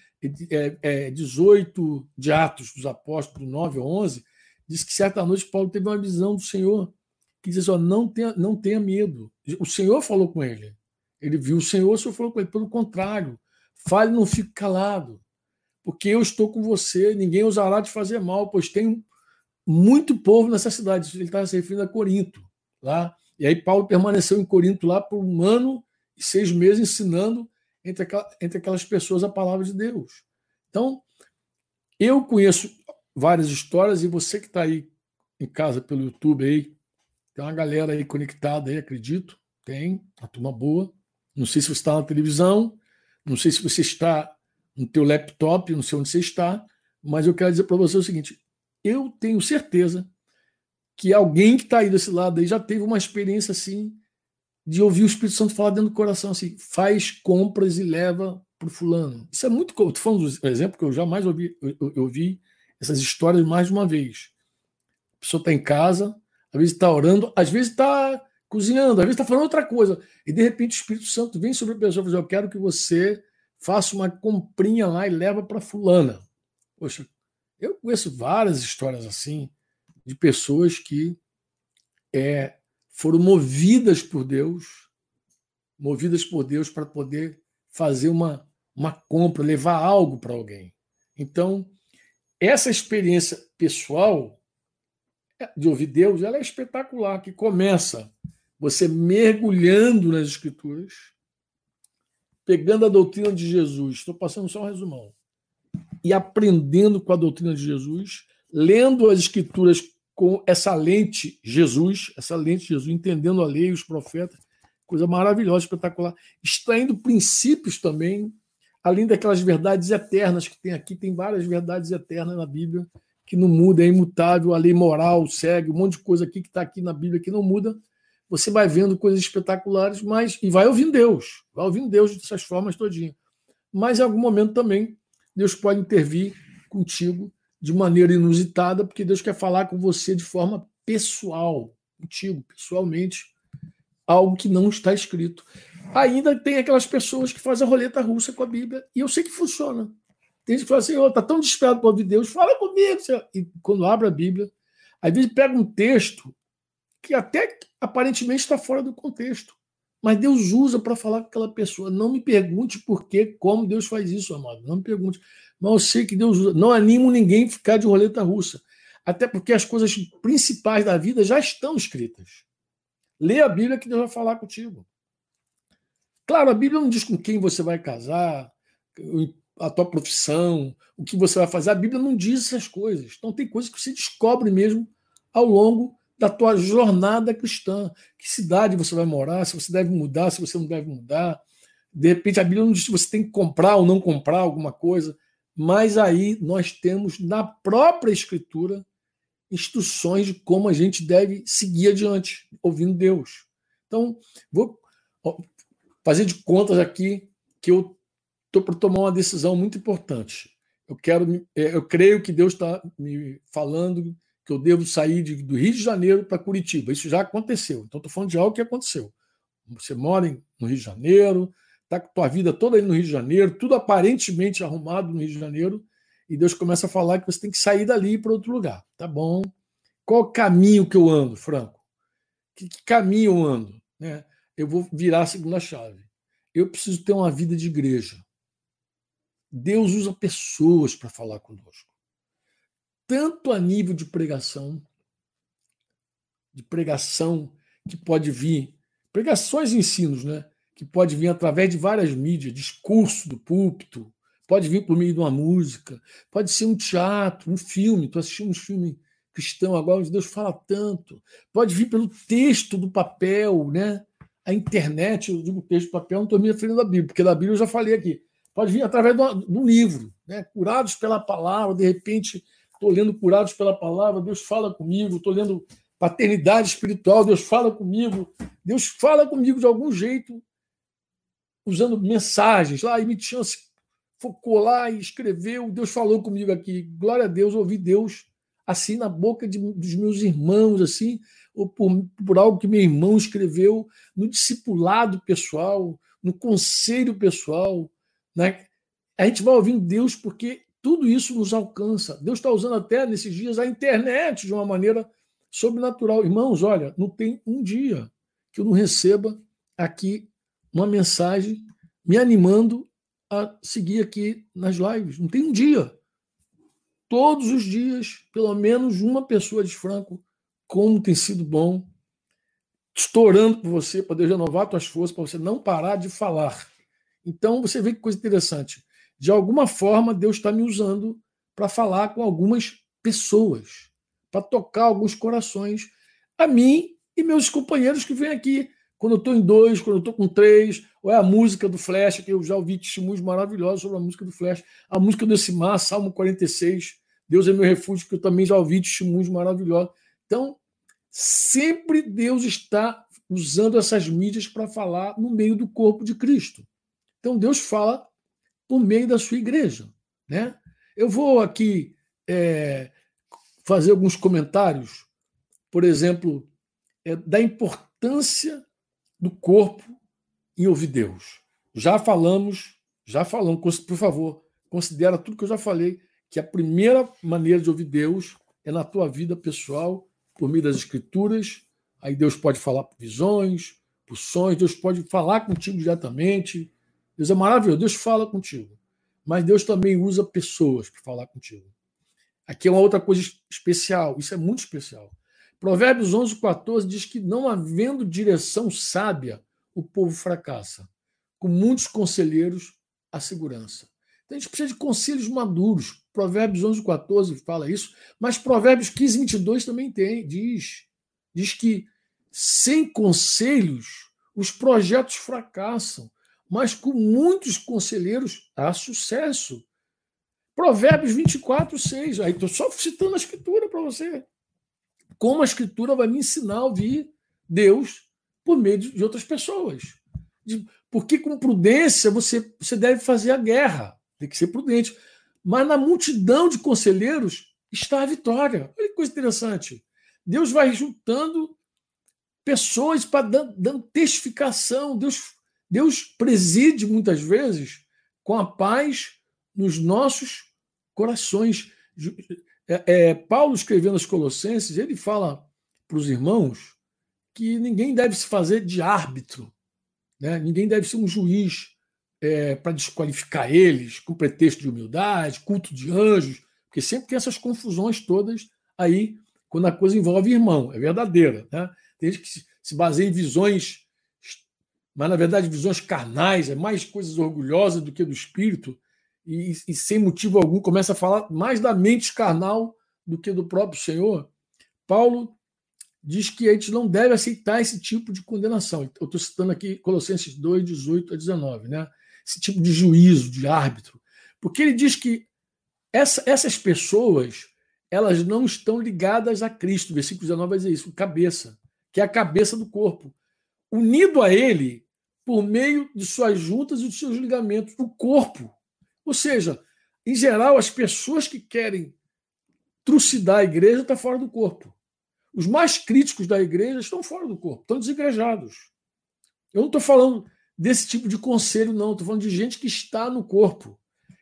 É, é 18 de Atos dos Apóstolos, 9 ou 11, diz que certa noite Paulo teve uma visão do Senhor que diz: ó, não tenha, não tenha medo. O Senhor falou com ele. Ele viu o Senhor, o Senhor falou com ele. Pelo contrário, fale, não fique calado, porque eu estou com você. Ninguém ousará te fazer mal, pois tenho muito povo nessa cidade. Ele estava se referindo a Corinto. Lá. E aí Paulo permaneceu em Corinto lá por um ano e seis meses ensinando entre, aquelas, entre aquelas pessoas a palavra de Deus. Então, eu conheço várias histórias e você que está aí em casa pelo YouTube aí, tem uma galera aí conectada aí, acredito, tem, uma turma boa. Não sei se você está na televisão, não sei se você está no teu laptop, não sei onde você está, mas eu quero dizer para você o seguinte: eu tenho certeza que alguém que está aí desse lado aí já teve uma experiência assim de ouvir o Espírito Santo falar dentro do coração assim, faz compras e leva para o fulano. Isso é muito. Estou falando do exemplo que eu jamais ouvi, eu, eu ouvi essas histórias mais de uma vez. A pessoa está em casa, às vezes está orando, às vezes está cozinhando, às vezes está falando outra coisa. E de repente o Espírito Santo vem sobre a pessoa e diz: Eu quero que você faça uma comprinha lá e leva para fulana. Poxa, eu conheço várias histórias assim, de pessoas que é, foram movidas por Deus, movidas por Deus para poder fazer uma, uma compra, levar algo para alguém. Então, essa experiência pessoal de ouvir Deus, ela é espetacular, que começa você mergulhando nas escrituras, pegando a doutrina de Jesus. Estou passando só um resumão e aprendendo com a doutrina de Jesus, lendo as escrituras com essa lente Jesus, essa lente Jesus, entendendo a lei, os profetas, Coisa maravilhosa, espetacular. Extraindo princípios também, além daquelas verdades eternas que tem aqui, tem várias verdades eternas na Bíblia que não muda, é imutável, a lei moral segue, um monte de coisa aqui que está aqui na Bíblia que não muda. Você vai vendo coisas espetaculares, mas e vai ouvindo Deus, vai ouvindo Deus dessas formas todinha. Mas em algum momento também Deus pode intervir contigo de maneira inusitada, porque Deus quer falar com você de forma pessoal, contigo, pessoalmente, algo que não está escrito. Ainda tem aquelas pessoas que fazem a roleta russa com a Bíblia, e eu sei que funciona. Tem gente que fala assim, oh, tá tão desesperado para ouvir Deus, fala comigo. E quando abre a Bíblia, às vezes pega um texto que até aparentemente está fora do contexto. Mas Deus usa para falar com aquela pessoa. Não me pergunte por quê, como Deus faz isso, amado. Não me pergunte. Mas eu sei que Deus usa. Não animo ninguém a ficar de roleta russa. Até porque as coisas principais da vida já estão escritas. Lê a Bíblia que Deus vai falar contigo. Claro, a Bíblia não diz com quem você vai casar, a tua profissão, o que você vai fazer. A Bíblia não diz essas coisas. Então tem coisas que você descobre mesmo ao longo da tua jornada cristã. Que cidade você vai morar, se você deve mudar, se você não deve mudar. De repente a Bíblia não diz se você tem que comprar ou não comprar alguma coisa, mas aí nós temos na própria Escritura instruções de como a gente deve seguir adiante, ouvindo Deus. Então, vou fazer de contas aqui que eu estou para tomar uma decisão muito importante. Eu quero, é, eu creio que Deus está me falando que eu devo sair de, do Rio de Janeiro para Curitiba. Isso já aconteceu. Então estou falando de algo que aconteceu. Você mora no Rio de Janeiro, está com a tua vida toda aí no Rio de Janeiro, tudo aparentemente arrumado no Rio de Janeiro, e Deus começa a falar que você tem que sair dali para outro lugar. Tá bom? Qual o caminho que eu ando, Franco? Que, que caminho eu ando? Né? Eu vou virar a segunda chave. Eu preciso ter uma vida de igreja. Deus usa pessoas para falar conosco. Tanto a nível de pregação, de pregação que pode vir, pregações e ensinos, né? Que pode vir através de várias mídias, discurso do púlpito, pode vir por meio de uma música, pode ser um teatro, um filme. Estou assistindo um filme cristão agora, onde Deus fala tanto. Pode vir pelo texto do papel, né? A internet, eu digo texto do papel, não estou me referindo à Bíblia, porque da Bíblia eu já falei aqui pode vir através de um livro, né? curados pela palavra, de repente estou lendo curados pela palavra, Deus fala comigo, estou lendo paternidade espiritual, Deus fala comigo, Deus fala comigo de algum jeito, usando mensagens lá, e me tinha focou lá e escreveu, Deus falou comigo aqui, glória a Deus, ouvi Deus assim na boca de, dos meus irmãos, assim, ou por, por algo que meu irmão escreveu no discipulado pessoal, no conselho pessoal, né? A gente vai ouvindo Deus porque tudo isso nos alcança. Deus está usando até nesses dias a internet de uma maneira sobrenatural. Irmãos, olha, não tem um dia que eu não receba aqui uma mensagem me animando a seguir aqui nas lives. Não tem um dia. Todos os dias, pelo menos uma pessoa diz, Franco, como tem sido bom, estourando por você, para Deus renovar tuas forças, para você não parar de falar. Então você vê que coisa interessante. De alguma forma, Deus está me usando para falar com algumas pessoas, para tocar alguns corações, a mim e meus companheiros que vêm aqui. Quando eu estou em dois, quando eu estou com três, ou é a música do Flash, que eu já ouvi testemunhos maravilhosos sobre a música do Flash, a música do Simar, Salmo 46, Deus é meu refúgio, que eu também já ouvi testemunhos maravilhosos. Então, sempre Deus está usando essas mídias para falar no meio do corpo de Cristo. Então Deus fala por meio da sua igreja. Né? Eu vou aqui é, fazer alguns comentários, por exemplo, é, da importância do corpo em ouvir Deus. Já falamos, já falamos, por favor, considera tudo que eu já falei, que a primeira maneira de ouvir Deus é na tua vida pessoal, por meio das escrituras. Aí Deus pode falar por visões, por sonhos, Deus pode falar contigo diretamente, Deus é maravilhoso, Deus fala contigo. Mas Deus também usa pessoas para falar contigo. Aqui é uma outra coisa especial, isso é muito especial. Provérbios 11, 14 diz que não havendo direção sábia, o povo fracassa. Com muitos conselheiros, a segurança. Então a gente precisa de conselhos maduros. Provérbios 11, 14 fala isso, mas Provérbios 15, 22 também tem, diz. Diz que sem conselhos os projetos fracassam, mas com muitos conselheiros há sucesso. Provérbios 24, 6. Aí estou só citando a escritura para você. Como a escritura vai me ensinar a ouvir Deus por meio de outras pessoas. Porque com prudência você, você deve fazer a guerra. Tem que ser prudente. Mas na multidão de conselheiros está a vitória. Olha que coisa interessante. Deus vai juntando pessoas para dando, dando testificação. Deus, Deus preside muitas vezes com a paz nos nossos corações. É, é, Paulo escrevendo aos Colossenses, ele fala para os irmãos que ninguém deve se fazer de árbitro, né? ninguém deve ser um juiz é, para desqualificar eles, com pretexto de humildade, culto de anjos, porque sempre tem essas confusões todas aí quando a coisa envolve irmão, é verdadeira. Né? Tem que se baseia em visões, mas na verdade visões carnais, é mais coisas orgulhosas do que do espírito, e, e sem motivo algum começa a falar mais da mente carnal do que do próprio Senhor. Paulo diz que a gente não deve aceitar esse tipo de condenação. Eu estou citando aqui Colossenses 2, 18 a 19, né? esse tipo de juízo, de árbitro. Porque ele diz que essa, essas pessoas elas não estão ligadas a Cristo. Versículo 19 vai dizer isso, cabeça, que é a cabeça do corpo. Unido a ele por meio de suas juntas e de seus ligamentos, o corpo. Ou seja, em geral, as pessoas que querem trucidar a igreja estão fora do corpo. Os mais críticos da igreja estão fora do corpo, estão desigrejados. Eu não estou falando desse tipo de conselho, não. Estou falando de gente que está no corpo.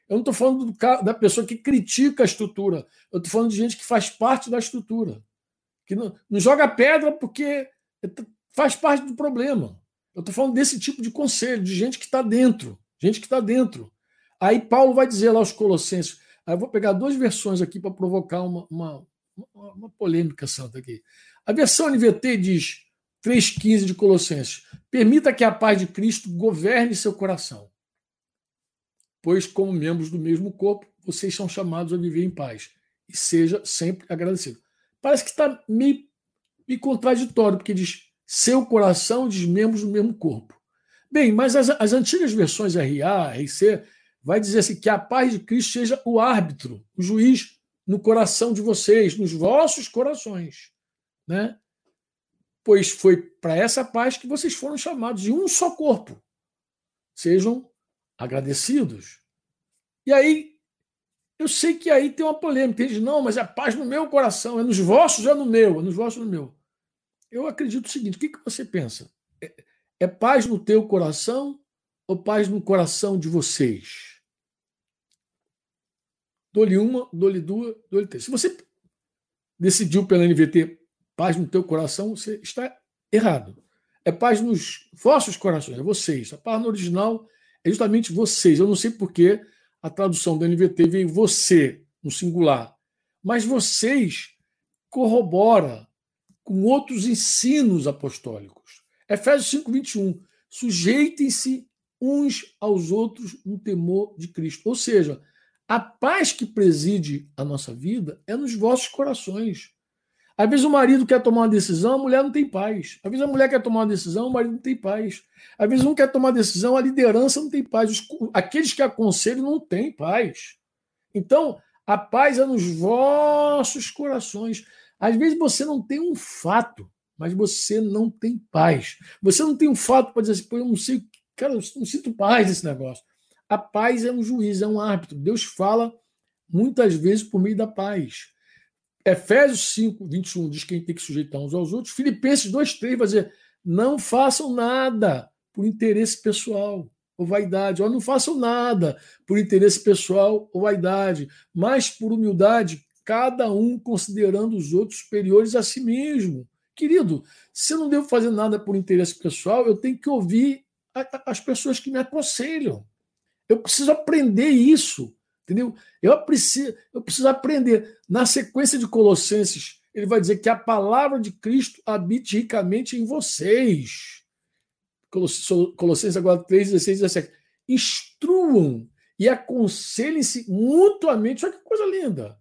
Eu não estou falando do, da pessoa que critica a estrutura. Eu estou falando de gente que faz parte da estrutura. Que não, não joga pedra porque faz parte do problema. Eu estou falando desse tipo de conselho, de gente que está dentro. Gente que está dentro. Aí Paulo vai dizer lá aos Colossenses. Aí eu vou pegar duas versões aqui para provocar uma, uma, uma polêmica santa aqui. A versão NVT diz: 3,15 de Colossenses. Permita que a paz de Cristo governe seu coração, pois, como membros do mesmo corpo, vocês são chamados a viver em paz e seja sempre agradecido. Parece que está meio, meio contraditório, porque diz seu coração diz membros do mesmo corpo. Bem, mas as, as antigas versões RA, RC, vai dizer assim que a paz de Cristo seja o árbitro, o juiz no coração de vocês, nos vossos corações, né? pois foi para essa paz que vocês foram chamados de um só corpo. Sejam agradecidos. E aí, eu sei que aí tem uma polêmica. Eles não, mas é paz no meu coração, é nos vossos, é no meu, é nos vossos, no meu. Eu acredito o seguinte: o que, que você pensa? É, é paz no teu coração ou paz no coração de vocês? Dou-lhe uma, dou-lhe duas, dou-lhe três. Se você decidiu pela NVT paz no teu coração, você está errado. É paz nos vossos corações, é vocês. A paz no original é justamente vocês. Eu não sei porque a tradução da NVT veio você, no singular. Mas vocês corrobora com outros ensinos apostólicos. Efésios 5, 21. Sujeitem-se uns aos outros no temor de Cristo. Ou seja, a paz que preside a nossa vida é nos vossos corações. Às vezes o marido quer tomar uma decisão, a mulher não tem paz. Às vezes a mulher quer tomar uma decisão, o marido não tem paz. Às vezes um quer tomar decisão, a liderança não tem paz. Aqueles que aconselham não têm paz. Então, a paz é nos vossos corações. Às vezes você não tem um fato, mas você não tem paz. Você não tem um fato para dizer assim, pô, eu não sei, cara, eu não sinto paz nesse negócio. A paz é um juiz, é um árbitro. Deus fala muitas vezes por meio da paz. Efésios 5, 21 diz que a gente tem que sujeitar uns aos outros. Filipenses 2, 3 vai dizer: não façam nada por interesse pessoal ou vaidade. Ou não façam nada por interesse pessoal ou vaidade, mas por humildade, cada um considerando os outros superiores a si mesmo. Querido, se eu não devo fazer nada por interesse pessoal, eu tenho que ouvir as pessoas que me aconselham. Eu preciso aprender isso. Entendeu? Eu preciso, eu preciso aprender. Na sequência de Colossenses, ele vai dizer que a palavra de Cristo habite ricamente em vocês. Colossenses agora 3, 16 17. Instruam e aconselhem-se mutuamente. Olha que coisa linda.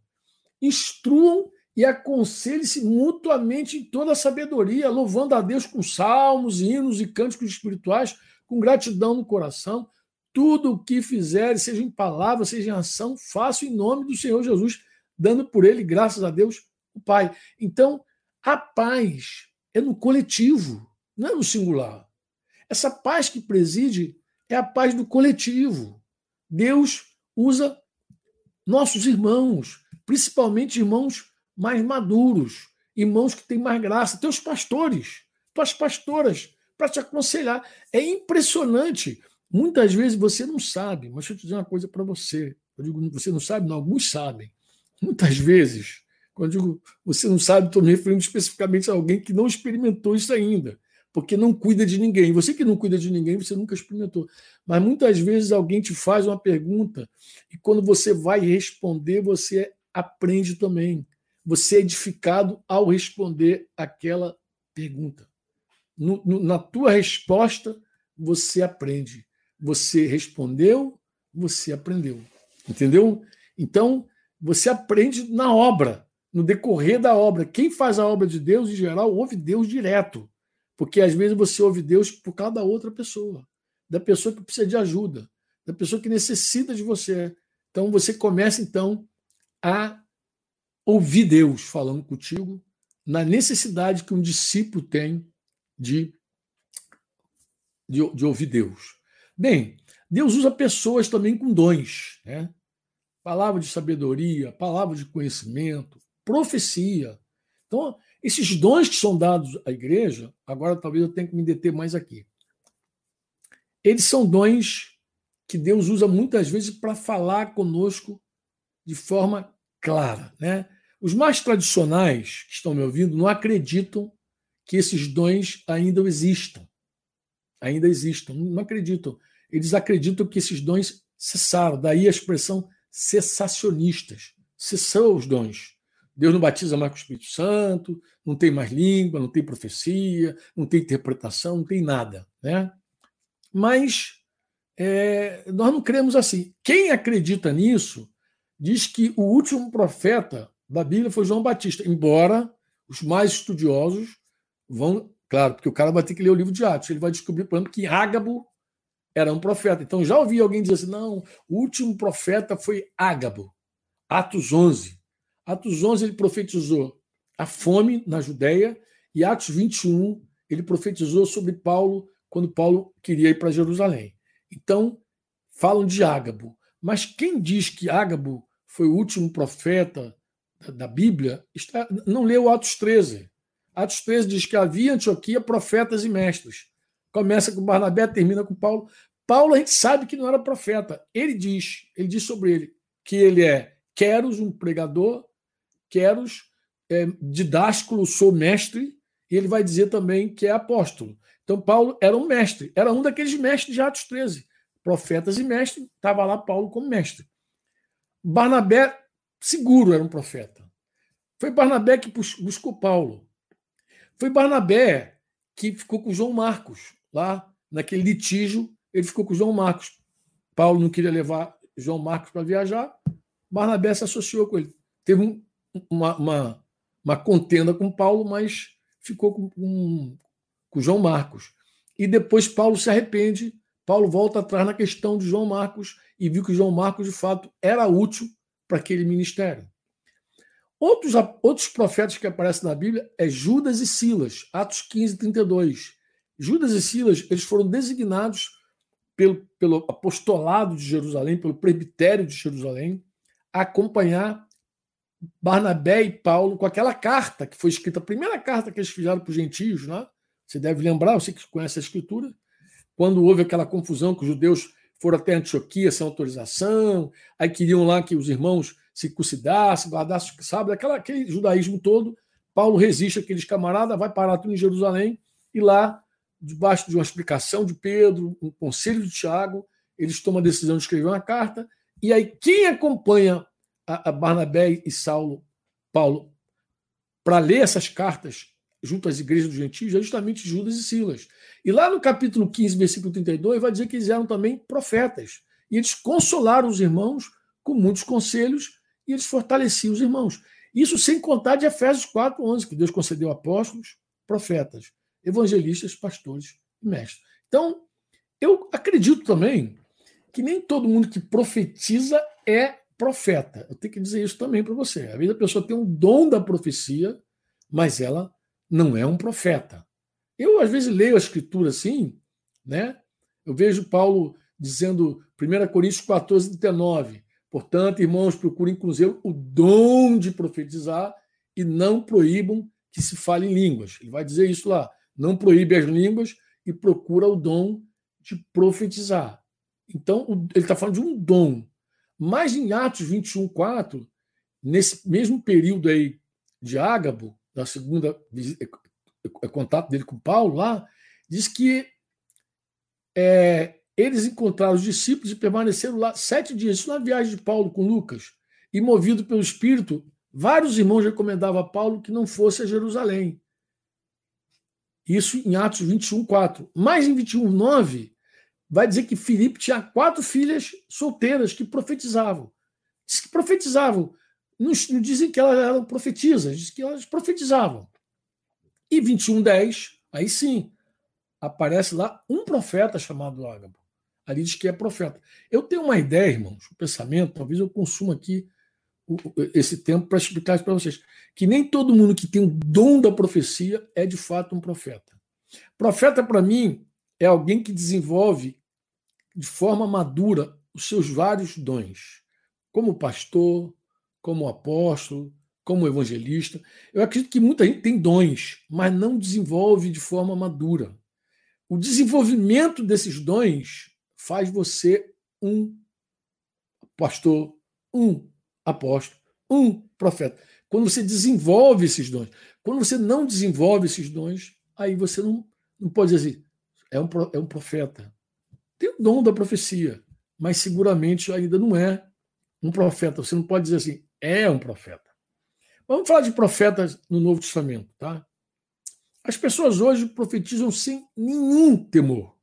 Instruam e aconselhe-se mutuamente em toda a sabedoria, louvando a Deus com salmos, hinos e cânticos espirituais, com gratidão no coração. Tudo o que fizer, seja em palavra, seja em ação, faça em nome do Senhor Jesus, dando por ele graças a Deus, o Pai. Então, a paz é no coletivo, não é no singular. Essa paz que preside é a paz do coletivo. Deus usa nossos irmãos, principalmente irmãos mais maduros, irmãos que têm mais graça, teus pastores, tuas pastoras, para te aconselhar. É impressionante. Muitas vezes você não sabe, mas deixa eu te dizer uma coisa para você. Eu digo, você não sabe? Não, alguns sabem. Muitas vezes, quando eu digo você não sabe, estou me referindo especificamente a alguém que não experimentou isso ainda, porque não cuida de ninguém. Você que não cuida de ninguém, você nunca experimentou. Mas muitas vezes alguém te faz uma pergunta e quando você vai responder, você aprende também você é edificado ao responder aquela pergunta. No, no, na tua resposta, você aprende. Você respondeu, você aprendeu. Entendeu? Então, você aprende na obra, no decorrer da obra. Quem faz a obra de Deus, em geral, ouve Deus direto. Porque às vezes você ouve Deus por causa da outra pessoa, da pessoa que precisa de ajuda, da pessoa que necessita de você. Então você começa então a ouvir Deus falando contigo na necessidade que um discípulo tem de, de, de ouvir Deus. Bem, Deus usa pessoas também com dons, né? Palavra de sabedoria, palavra de conhecimento, profecia. Então, esses dons que são dados à igreja, agora talvez eu tenha que me deter mais aqui. Eles são dons que Deus usa muitas vezes para falar conosco de forma clara, né? Os mais tradicionais que estão me ouvindo não acreditam que esses dons ainda existam. Ainda existam, não acreditam. Eles acreditam que esses dons cessaram, daí a expressão cessacionistas. Cessou os dons. Deus não batiza mais com o Espírito Santo, não tem mais língua, não tem profecia, não tem interpretação, não tem nada. Né? Mas é, nós não cremos assim. Quem acredita nisso diz que o último profeta da Bíblia foi João Batista, embora os mais estudiosos vão, claro, porque o cara vai ter que ler o livro de Atos, ele vai descobrir, por exemplo, que Ágabo era um profeta. Então já ouvi alguém dizer assim: não, o último profeta foi Ágabo, Atos 11. Atos 11 ele profetizou a fome na Judéia, e Atos 21 ele profetizou sobre Paulo quando Paulo queria ir para Jerusalém. Então, falam de Ágabo. Mas quem diz que Ágabo foi o último profeta da Bíblia está, não leu Atos 13. Atos 13 diz que havia em Antioquia profetas e mestres. Começa com Barnabé, termina com Paulo. Paulo a gente sabe que não era profeta. Ele diz, ele diz sobre ele que ele é Queros, um pregador, Queros, é, didásculo, sou mestre, e ele vai dizer também que é apóstolo. Então, Paulo era um mestre, era um daqueles mestres de Atos 13. Profetas e mestres, estava lá Paulo como mestre. Barnabé seguro era um profeta. Foi Barnabé que buscou Paulo. Foi Barnabé que ficou com João Marcos, lá naquele litígio, ele ficou com João Marcos. Paulo não queria levar João Marcos para viajar, Barnabé se associou com ele. Teve um, uma, uma, uma, contenda com Paulo, mas ficou com, com, com João Marcos. E depois Paulo se arrepende, Paulo volta atrás na questão de João Marcos e viu que João Marcos, de fato, era útil para aquele ministério. Outros, outros profetas que aparecem na Bíblia é Judas e Silas, Atos 15, 32. Judas e Silas eles foram designados pelo, pelo apostolado de Jerusalém, pelo presbitério de Jerusalém, a acompanhar Barnabé e Paulo com aquela carta que foi escrita, a primeira carta que eles fizeram para os gentios, né? você deve lembrar, você que conhece a escritura, quando houve aquela confusão que os judeus foram até Antioquia sem autorização, aí queriam lá que os irmãos se circuncidassem, guardassem, sabe, aquela, aquele judaísmo todo. Paulo resiste aqueles camaradas, vai parar tudo em Jerusalém, e lá, debaixo de uma explicação de Pedro, um conselho de Tiago, eles tomam a decisão de escrever uma carta, e aí quem acompanha a, a Barnabé e Saulo, Paulo, para ler essas cartas junto às igrejas dos gentios, é justamente Judas e Silas. E lá no capítulo 15, versículo 32, vai dizer que eles eram também profetas. E eles consolaram os irmãos com muitos conselhos e eles fortaleciam os irmãos. Isso sem contar de Efésios 4, 11, que Deus concedeu apóstolos, profetas, evangelistas, pastores e mestres. Então, eu acredito também que nem todo mundo que profetiza é profeta. Eu tenho que dizer isso também para você. Às vezes a pessoa tem um dom da profecia, mas ela não é um profeta. Eu, às vezes, leio a escritura assim, né? Eu vejo Paulo dizendo, 1 Coríntios 14, 39, portanto, irmãos, procurem com zelo o dom de profetizar e não proíbam que se fale em línguas. Ele vai dizer isso lá. Não proíbe as línguas e procura o dom de profetizar. Então, ele está falando de um dom. Mas em Atos 21, 4, nesse mesmo período aí de Ágabo, da segunda contato dele com Paulo lá, diz que é, eles encontraram os discípulos e permaneceram lá sete dias. Isso na viagem de Paulo com Lucas. E movido pelo Espírito, vários irmãos recomendavam a Paulo que não fosse a Jerusalém. Isso em Atos 21, 4. Mas em 21, 9, vai dizer que Filipe tinha quatro filhas solteiras que profetizavam. Diz que profetizavam. Não, dizem que elas eram profetisas, diz que elas profetizavam. E 21, 10, aí sim, aparece lá um profeta chamado Ágabo. Ali diz que é profeta. Eu tenho uma ideia, irmãos, um pensamento, talvez eu consuma aqui esse tempo para explicar isso para vocês, que nem todo mundo que tem o dom da profecia é de fato um profeta. Profeta, para mim, é alguém que desenvolve de forma madura os seus vários dons, como pastor, como apóstolo, como evangelista. Eu acredito que muita gente tem dons, mas não desenvolve de forma madura. O desenvolvimento desses dons faz você um pastor, um apóstolo, um profeta. Quando você desenvolve esses dons. Quando você não desenvolve esses dons, aí você não, não pode dizer assim, é um, é um profeta. Tem o dom da profecia, mas seguramente ainda não é um profeta. Você não pode dizer assim, é um profeta. Vamos falar de profetas no Novo Testamento, tá? As pessoas hoje profetizam sem nenhum temor.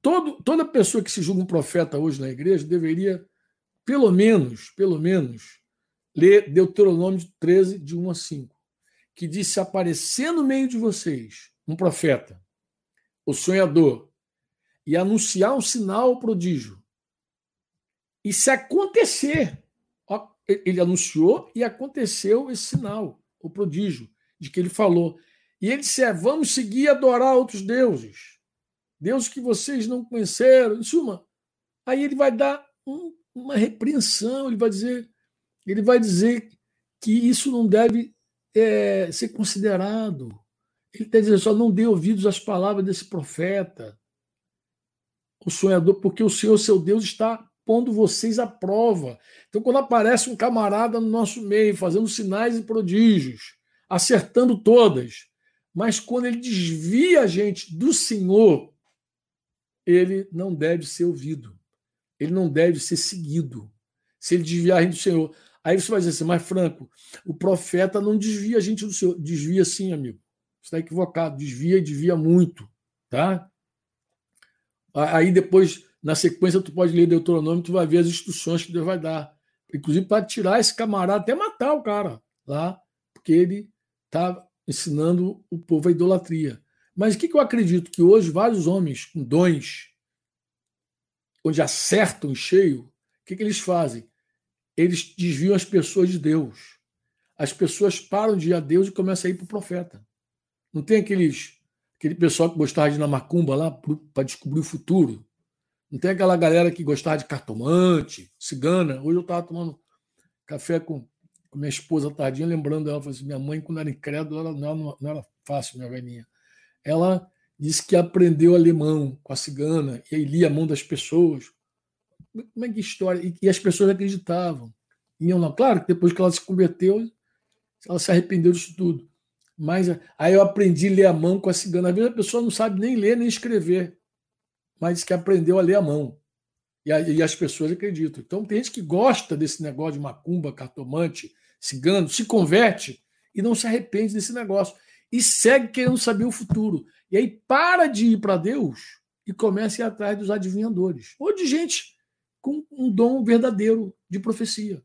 Todo, toda pessoa que se julga um profeta hoje na igreja deveria, pelo menos, pelo menos, ler Deuteronômio 13, de 1 a 5, que diz: se aparecer no meio de vocês um profeta, o sonhador, e anunciar um sinal prodígio, e se acontecer, ele anunciou e aconteceu esse sinal, o prodígio, de que ele falou. E ele disse: é, vamos seguir adorar outros deuses, deuses que vocês não conheceram, em suma. Aí ele vai dar um, uma repreensão, ele vai dizer, ele vai dizer que isso não deve é, ser considerado. Ele está dizendo só não dê ouvidos às palavras desse profeta, o sonhador, porque o Senhor, seu Deus, está pondo vocês à prova. Então, quando aparece um camarada no nosso meio, fazendo sinais e prodígios, acertando todas, mas quando ele desvia a gente do Senhor, ele não deve ser ouvido, ele não deve ser seguido. Se ele desviar a gente do Senhor. Aí você vai dizer assim, mas Franco, o profeta não desvia a gente do Senhor. Desvia sim, amigo. Você está equivocado. Desvia e desvia muito. Tá? Aí depois, na sequência, tu pode ler Deuteronômio, tu vai ver as instruções que Deus vai dar. Inclusive para tirar esse camarada, até matar o cara lá, porque ele está ensinando o povo a idolatria. Mas o que, que eu acredito? Que hoje vários homens com dons, onde acertam cheio, o que, que eles fazem? Eles desviam as pessoas de Deus. As pessoas param de ir a Deus e começam a ir para o profeta. Não tem aqueles aquele pessoal que gostava de ir na macumba lá para descobrir o futuro. Não tem aquela galera que gostava de cartomante, cigana. Hoje eu estava tomando café com, minha esposa tardinha, lembrando ela, assim, minha mãe, quando era incrédula, ela não, não era fácil, minha velhinha. Ela disse que aprendeu alemão com a cigana, e aí lia a mão das pessoas. Como é que história? E, e as pessoas acreditavam. Iam. Claro que depois que ela se converteu, ela se arrependeu disso tudo. Mas aí eu aprendi a ler a mão com a cigana. Às vezes a pessoa não sabe nem ler nem escrever, mas que aprendeu a ler a mão. E, e as pessoas acreditam. Então tem gente que gosta desse negócio de macumba, cartomante, cigano, se converte e não se arrepende desse negócio. E segue querendo saber o futuro. E aí para de ir para Deus e começa a ir atrás dos adivinhadores. Ou de gente com um dom verdadeiro de profecia.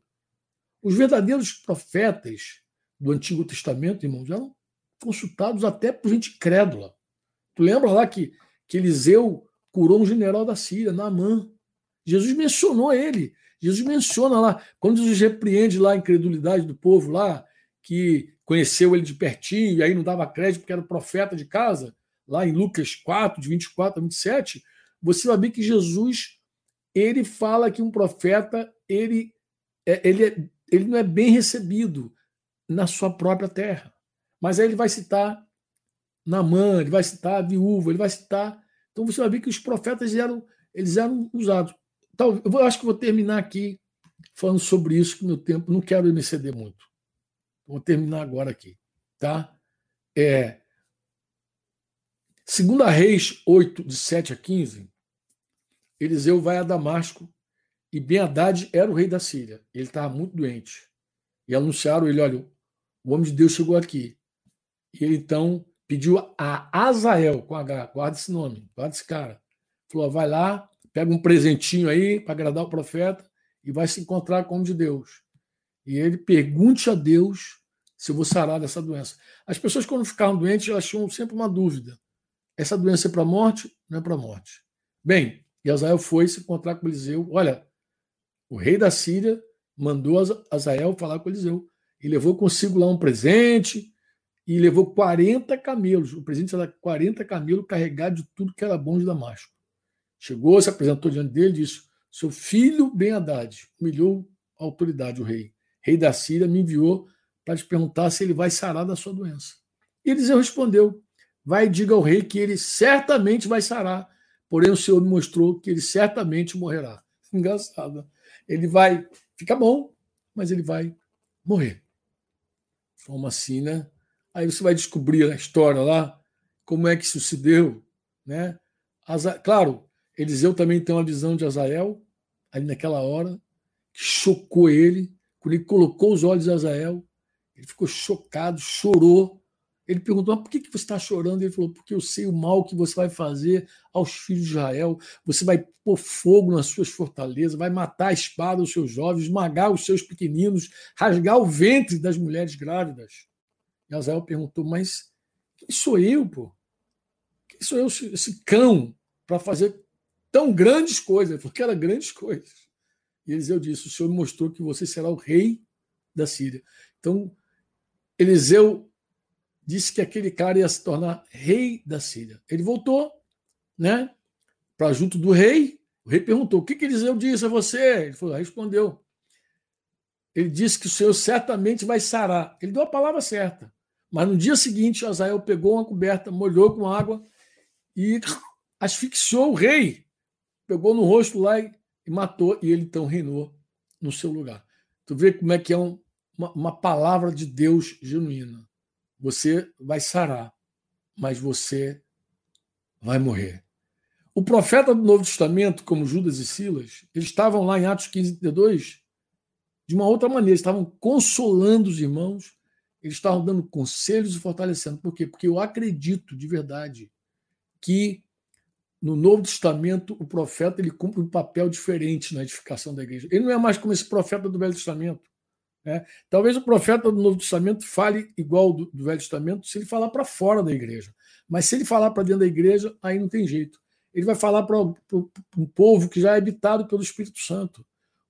Os verdadeiros profetas do Antigo Testamento, irmãos, eram consultados até por gente crédula. Tu lembra lá que, que Eliseu curou um general da Síria, Naamã. Jesus mencionou ele. Jesus menciona lá, quando Jesus repreende lá a incredulidade do povo lá, que conheceu ele de pertinho e aí não dava crédito porque era profeta de casa, lá em Lucas 4, de 24 a 27, você vai ver que Jesus ele fala que um profeta ele, é, ele, é, ele não é bem recebido na sua própria terra. Mas aí ele vai citar Namã, ele vai citar a viúva, ele vai citar. Então você vai ver que os profetas eram, eles eram usados. Então, eu acho que vou terminar aqui falando sobre isso, que meu tempo não quero me exceder muito. Vou terminar agora aqui, tá? É, segunda Reis 8, de 7 a 15, Eliseu vai a Damasco e Ben Haddad era o rei da Síria. Ele estava muito doente. E anunciaram ele, olha, o homem de Deus chegou aqui. E ele então pediu a Azael, com H, guarda esse nome, guarda esse cara. Falou: vai lá, pega um presentinho aí para agradar o profeta e vai se encontrar com o de Deus. E ele pergunte a Deus se eu vou sarar dessa doença. As pessoas, quando ficavam doentes, elas tinham sempre uma dúvida: essa doença é para morte? Não é para morte. Bem, e Azael foi se encontrar com Eliseu. Olha, o rei da Síria mandou Azael falar com Eliseu. E levou consigo lá um presente, e levou 40 camelos. O presente era 40 camelos carregados de tudo que era bom de Damasco. Chegou, se apresentou diante dele e disse: Seu filho Ben Haddad humilhou a autoridade, o rei. Rei da Síria me enviou para te perguntar se ele vai sarar da sua doença. E Eliseu respondeu: Vai e diga ao rei que ele certamente vai sarar. Porém, o Senhor me mostrou que ele certamente morrerá. Engraçado. Ele vai ficar bom, mas ele vai morrer. Como assim, né? Aí você vai descobrir a história lá, como é que isso se deu. Né? Asa... Claro, Eliseu também tem uma visão de Azael, ali naquela hora, que chocou ele. Quando ele colocou os olhos de Azael, ele ficou chocado, chorou. Ele perguntou: por que, que você está chorando? Ele falou: porque eu sei o mal que você vai fazer aos filhos de Israel. Você vai pôr fogo nas suas fortalezas, vai matar a espada os seus jovens, esmagar os seus pequeninos, rasgar o ventre das mulheres grávidas. E Azael perguntou: Mas quem sou eu, pô? Quem sou eu, esse cão, para fazer tão grandes coisas? Ele falou que era grandes coisas. E Eliseu disse: O Senhor mostrou que você será o rei da Síria. Então, Eliseu disse que aquele cara ia se tornar rei da Síria. Ele voltou, né, para junto do rei. O rei perguntou: O que, que Eliseu disse a você? Ele falou: Respondeu. Ele disse que o Senhor certamente vai sarar. Ele deu a palavra certa. Mas no dia seguinte, Azael pegou uma coberta, molhou com água e asfixiou o rei. Pegou no rosto lá e, matou, e ele então reinou no seu lugar. Tu vê como é que é um, uma, uma palavra de Deus genuína. Você vai sarar, mas você vai morrer. O profeta do Novo Testamento, como Judas e Silas, eles estavam lá em Atos 15, 32, de uma outra maneira, estavam consolando os irmãos eles estavam dando conselhos e fortalecendo. Por quê? Porque eu acredito de verdade que no Novo Testamento o profeta ele cumpre um papel diferente na edificação da igreja. Ele não é mais como esse profeta do Velho Testamento. Né? Talvez o profeta do Novo Testamento fale igual do, do Velho Testamento se ele falar para fora da igreja. Mas se ele falar para dentro da igreja, aí não tem jeito. Ele vai falar para um povo que já é habitado pelo Espírito Santo.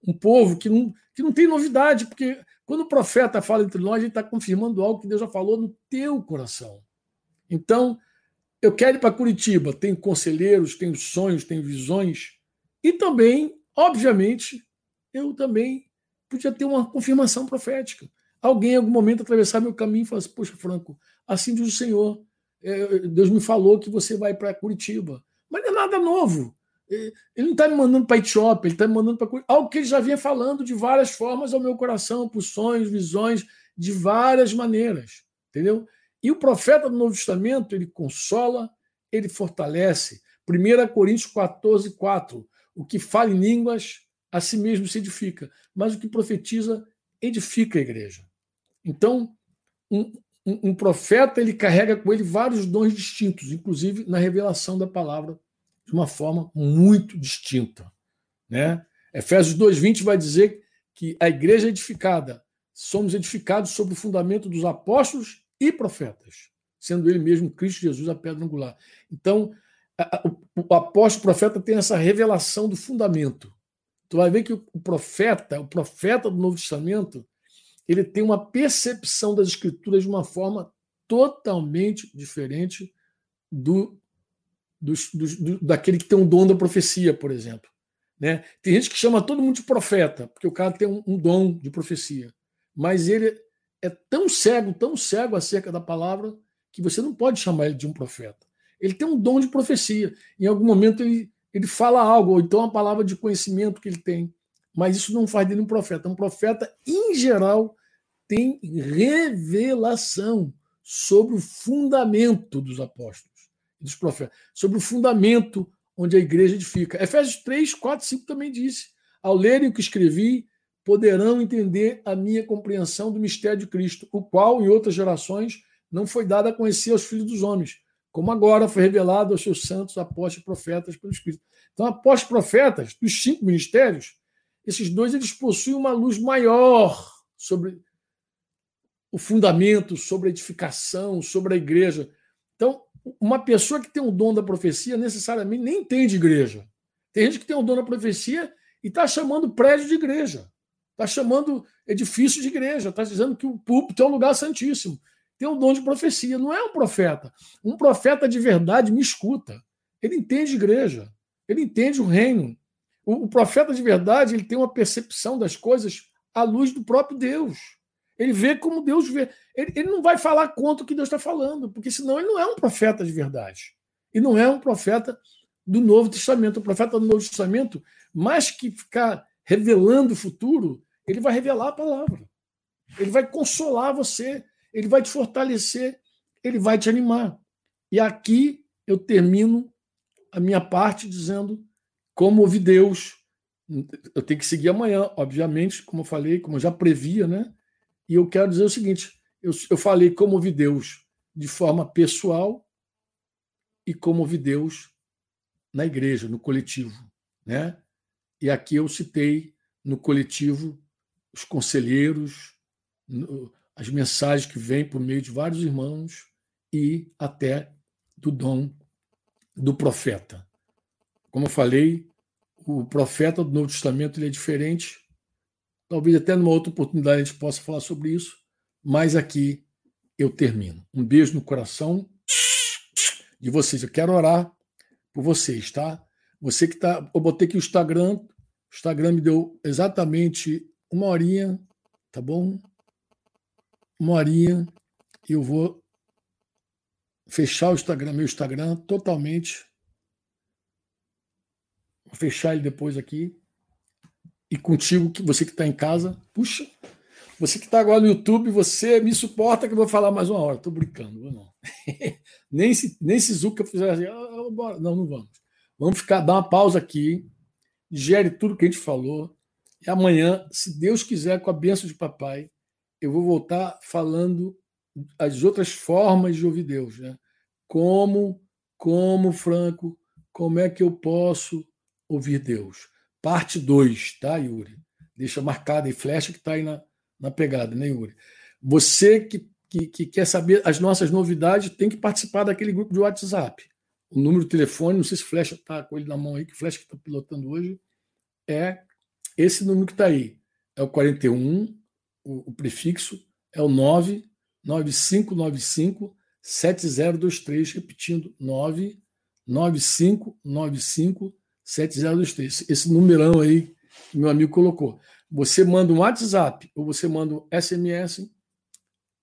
Um povo que não, que não tem novidade, porque quando o profeta fala entre nós, ele está confirmando algo que Deus já falou no teu coração. Então, eu quero ir para Curitiba. Tenho conselheiros, tenho sonhos, tenho visões. E também, obviamente, eu também podia ter uma confirmação profética. Alguém, em algum momento, atravessar meu caminho e falar assim: Poxa, Franco, assim diz o Senhor. É, Deus me falou que você vai para Curitiba. Mas não é nada novo. Ele não está me mandando para Etiópia, ele está me mandando para algo que ele já vinha falando de várias formas ao meu coração, por sonhos, visões, de várias maneiras, entendeu? E o profeta do Novo Testamento, ele consola, ele fortalece. 1 Coríntios 14, 4. O que fala em línguas, a si mesmo se edifica, mas o que profetiza, edifica a igreja. Então, um, um, um profeta, ele carrega com ele vários dons distintos, inclusive na revelação da palavra de uma forma muito distinta. Né? Efésios 2,20 vai dizer que a igreja edificada somos edificados sobre o fundamento dos apóstolos e profetas, sendo ele mesmo Cristo Jesus a pedra angular. Então, o apóstolo o profeta tem essa revelação do fundamento. Tu vai ver que o profeta, o profeta do Novo Testamento, ele tem uma percepção das escrituras de uma forma totalmente diferente do, do, daquele que tem um dom da profecia, por exemplo. Né? Tem gente que chama todo mundo de profeta, porque o cara tem um, um dom de profecia. Mas ele é tão cego, tão cego acerca da palavra, que você não pode chamar ele de um profeta. Ele tem um dom de profecia. Em algum momento ele, ele fala algo, ou então uma palavra de conhecimento que ele tem. Mas isso não faz dele um profeta. Um profeta, em geral, tem revelação sobre o fundamento dos apóstolos dos profetas, sobre o fundamento onde a igreja edifica. Efésios 3, 4, 5 também disse: Ao lerem o que escrevi, poderão entender a minha compreensão do mistério de Cristo, o qual, em outras gerações, não foi dado a conhecer aos filhos dos homens, como agora foi revelado aos seus santos apóstolos e profetas pelo Espírito. Então, apóstolos profetas, dos cinco ministérios, esses dois eles possuem uma luz maior sobre o fundamento, sobre a edificação, sobre a igreja. Uma pessoa que tem o dom da profecia necessariamente nem entende igreja. Tem gente que tem o dom da profecia e está chamando prédio de igreja, está chamando edifício de igreja, está dizendo que o púlpito é um lugar santíssimo. Tem o dom de profecia, não é um profeta. Um profeta de verdade me escuta. Ele entende igreja, ele entende o reino. O, o profeta de verdade ele tem uma percepção das coisas à luz do próprio Deus. Ele vê como Deus vê. Ele, ele não vai falar contra o que Deus está falando, porque senão ele não é um profeta de verdade. E não é um profeta do Novo Testamento. O profeta do Novo Testamento, mais que ficar revelando o futuro, ele vai revelar a palavra. Ele vai consolar você, ele vai te fortalecer, ele vai te animar. E aqui eu termino a minha parte dizendo como ouvi Deus. Eu tenho que seguir amanhã, obviamente, como eu falei, como eu já previa, né? E eu quero dizer o seguinte: eu, eu falei como ouvi Deus de forma pessoal e como ouvi Deus na igreja, no coletivo. Né? E aqui eu citei no coletivo os conselheiros, as mensagens que vêm por meio de vários irmãos e até do dom do profeta. Como eu falei, o profeta do Novo Testamento ele é diferente Talvez até numa outra oportunidade a gente possa falar sobre isso, mas aqui eu termino. Um beijo no coração de vocês. Eu quero orar por vocês, tá? Você que está. Eu botei aqui o Instagram. O Instagram me deu exatamente uma horinha, tá bom? Uma horinha. E eu vou fechar o Instagram, meu Instagram totalmente. Vou fechar ele depois aqui e contigo, que você que está em casa, puxa, você que está agora no YouTube, você me suporta que eu vou falar mais uma hora. Estou brincando, não. nem se nem se Zuka fizer assim, ah, bora. não, não vamos. Vamos ficar, dar uma pausa aqui, gere tudo que a gente falou, e amanhã, se Deus quiser, com a benção de papai, eu vou voltar falando as outras formas de ouvir Deus, né? Como, como, Franco, como é que eu posso ouvir Deus? Parte 2, tá, Yuri? Deixa marcado aí, flecha que está aí na, na pegada, né, Yuri? Você que, que, que, quer saber as nossas novidades tem que participar daquele grupo de WhatsApp. O número de telefone, não sei se flecha está com ele na mão aí, que flecha que está pilotando hoje, é esse número que está aí. É o 41, o, o prefixo é o 99595 7023, repetindo, 99595 7023. Esse numerão aí que meu amigo colocou. Você manda um WhatsApp ou você manda um SMS.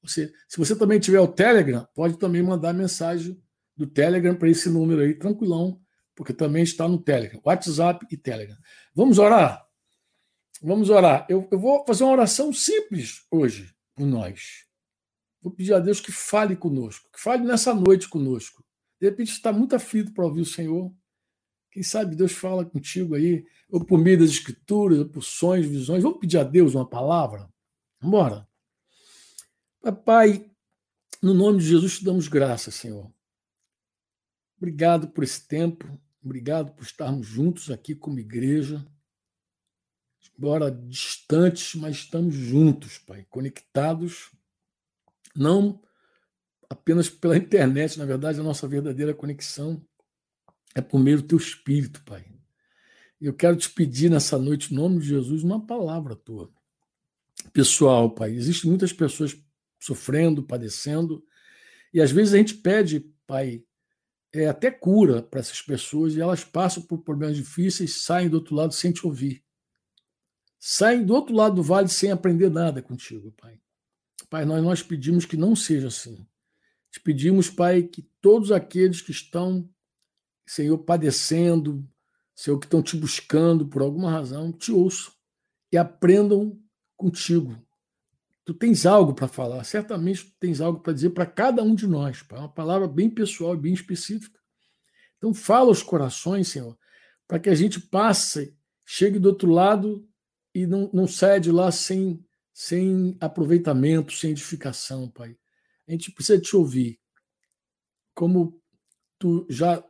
Você, se você também tiver o Telegram, pode também mandar mensagem do Telegram para esse número aí, tranquilão, porque também está no Telegram. WhatsApp e Telegram. Vamos orar? Vamos orar. Eu, eu vou fazer uma oração simples hoje com nós. Vou pedir a Deus que fale conosco, que fale nessa noite conosco. De repente está muito aflito para ouvir o Senhor. Quem sabe Deus fala contigo aí, ou por meio das escrituras, ou por sonhos, visões. Vamos pedir a Deus uma palavra? Vamos Papai, no nome de Jesus te damos graça, Senhor. Obrigado por esse tempo, obrigado por estarmos juntos aqui como igreja. embora distantes, mas estamos juntos, Pai, conectados, não apenas pela internet, na verdade, a nossa verdadeira conexão é por do teu espírito, Pai. Eu quero te pedir nessa noite, em nome de Jesus, uma palavra tua. Pessoal, Pai, existem muitas pessoas sofrendo, padecendo, e às vezes a gente pede, Pai, é, até cura para essas pessoas e elas passam por problemas difíceis, saem do outro lado sem te ouvir. Saem do outro lado do vale sem aprender nada contigo, Pai. Pai, nós, nós pedimos que não seja assim. Te pedimos, Pai, que todos aqueles que estão, Senhor, padecendo, Senhor, que estão te buscando por alguma razão, te ouçam e aprendam contigo. Tu tens algo para falar, certamente tu tens algo para dizer para cada um de nós, Pai. Uma palavra bem pessoal, bem específica. Então, fala aos corações, Senhor, para que a gente passe, chegue do outro lado e não, não saia de lá sem, sem aproveitamento, sem edificação, Pai. A gente precisa te ouvir. Como tu já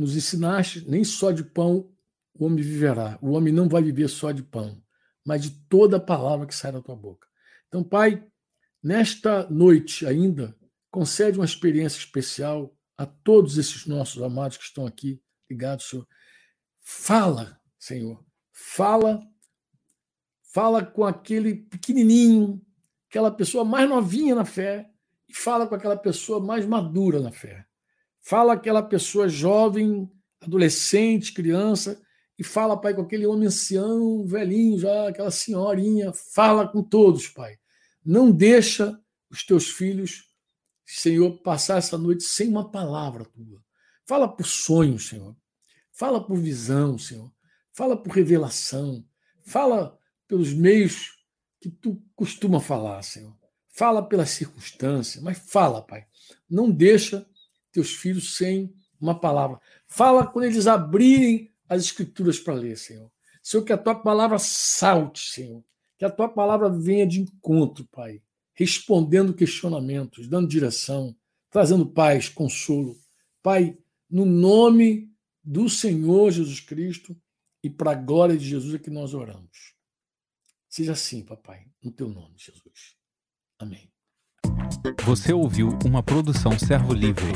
nos ensinaste, nem só de pão o homem viverá. O homem não vai viver só de pão, mas de toda a palavra que sai da tua boca. Então, Pai, nesta noite ainda, concede uma experiência especial a todos esses nossos amados que estão aqui ligados, Senhor. Fala, Senhor. Fala, fala com aquele pequenininho, aquela pessoa mais novinha na fé, e fala com aquela pessoa mais madura na fé. Fala aquela pessoa jovem, adolescente, criança, e fala, Pai, com aquele homem ancião, velhinho já, aquela senhorinha. Fala com todos, Pai. Não deixa os teus filhos, Senhor, passar essa noite sem uma palavra tua. Fala por sonhos, Senhor. Fala por visão, Senhor. Fala por revelação. Fala pelos meios que tu costuma falar, Senhor. Fala pelas circunstâncias, mas fala, Pai. Não deixa teus filhos sem uma palavra. Fala quando eles abrirem as escrituras para ler, Senhor. Senhor, que a tua palavra salte, Senhor. Que a tua palavra venha de encontro, Pai, respondendo questionamentos, dando direção, trazendo paz, consolo. Pai, no nome do Senhor Jesus Cristo e para a glória de Jesus é que nós oramos. Seja assim, papai, no teu nome, Jesus. Amém. Você ouviu uma produção Servo Livre.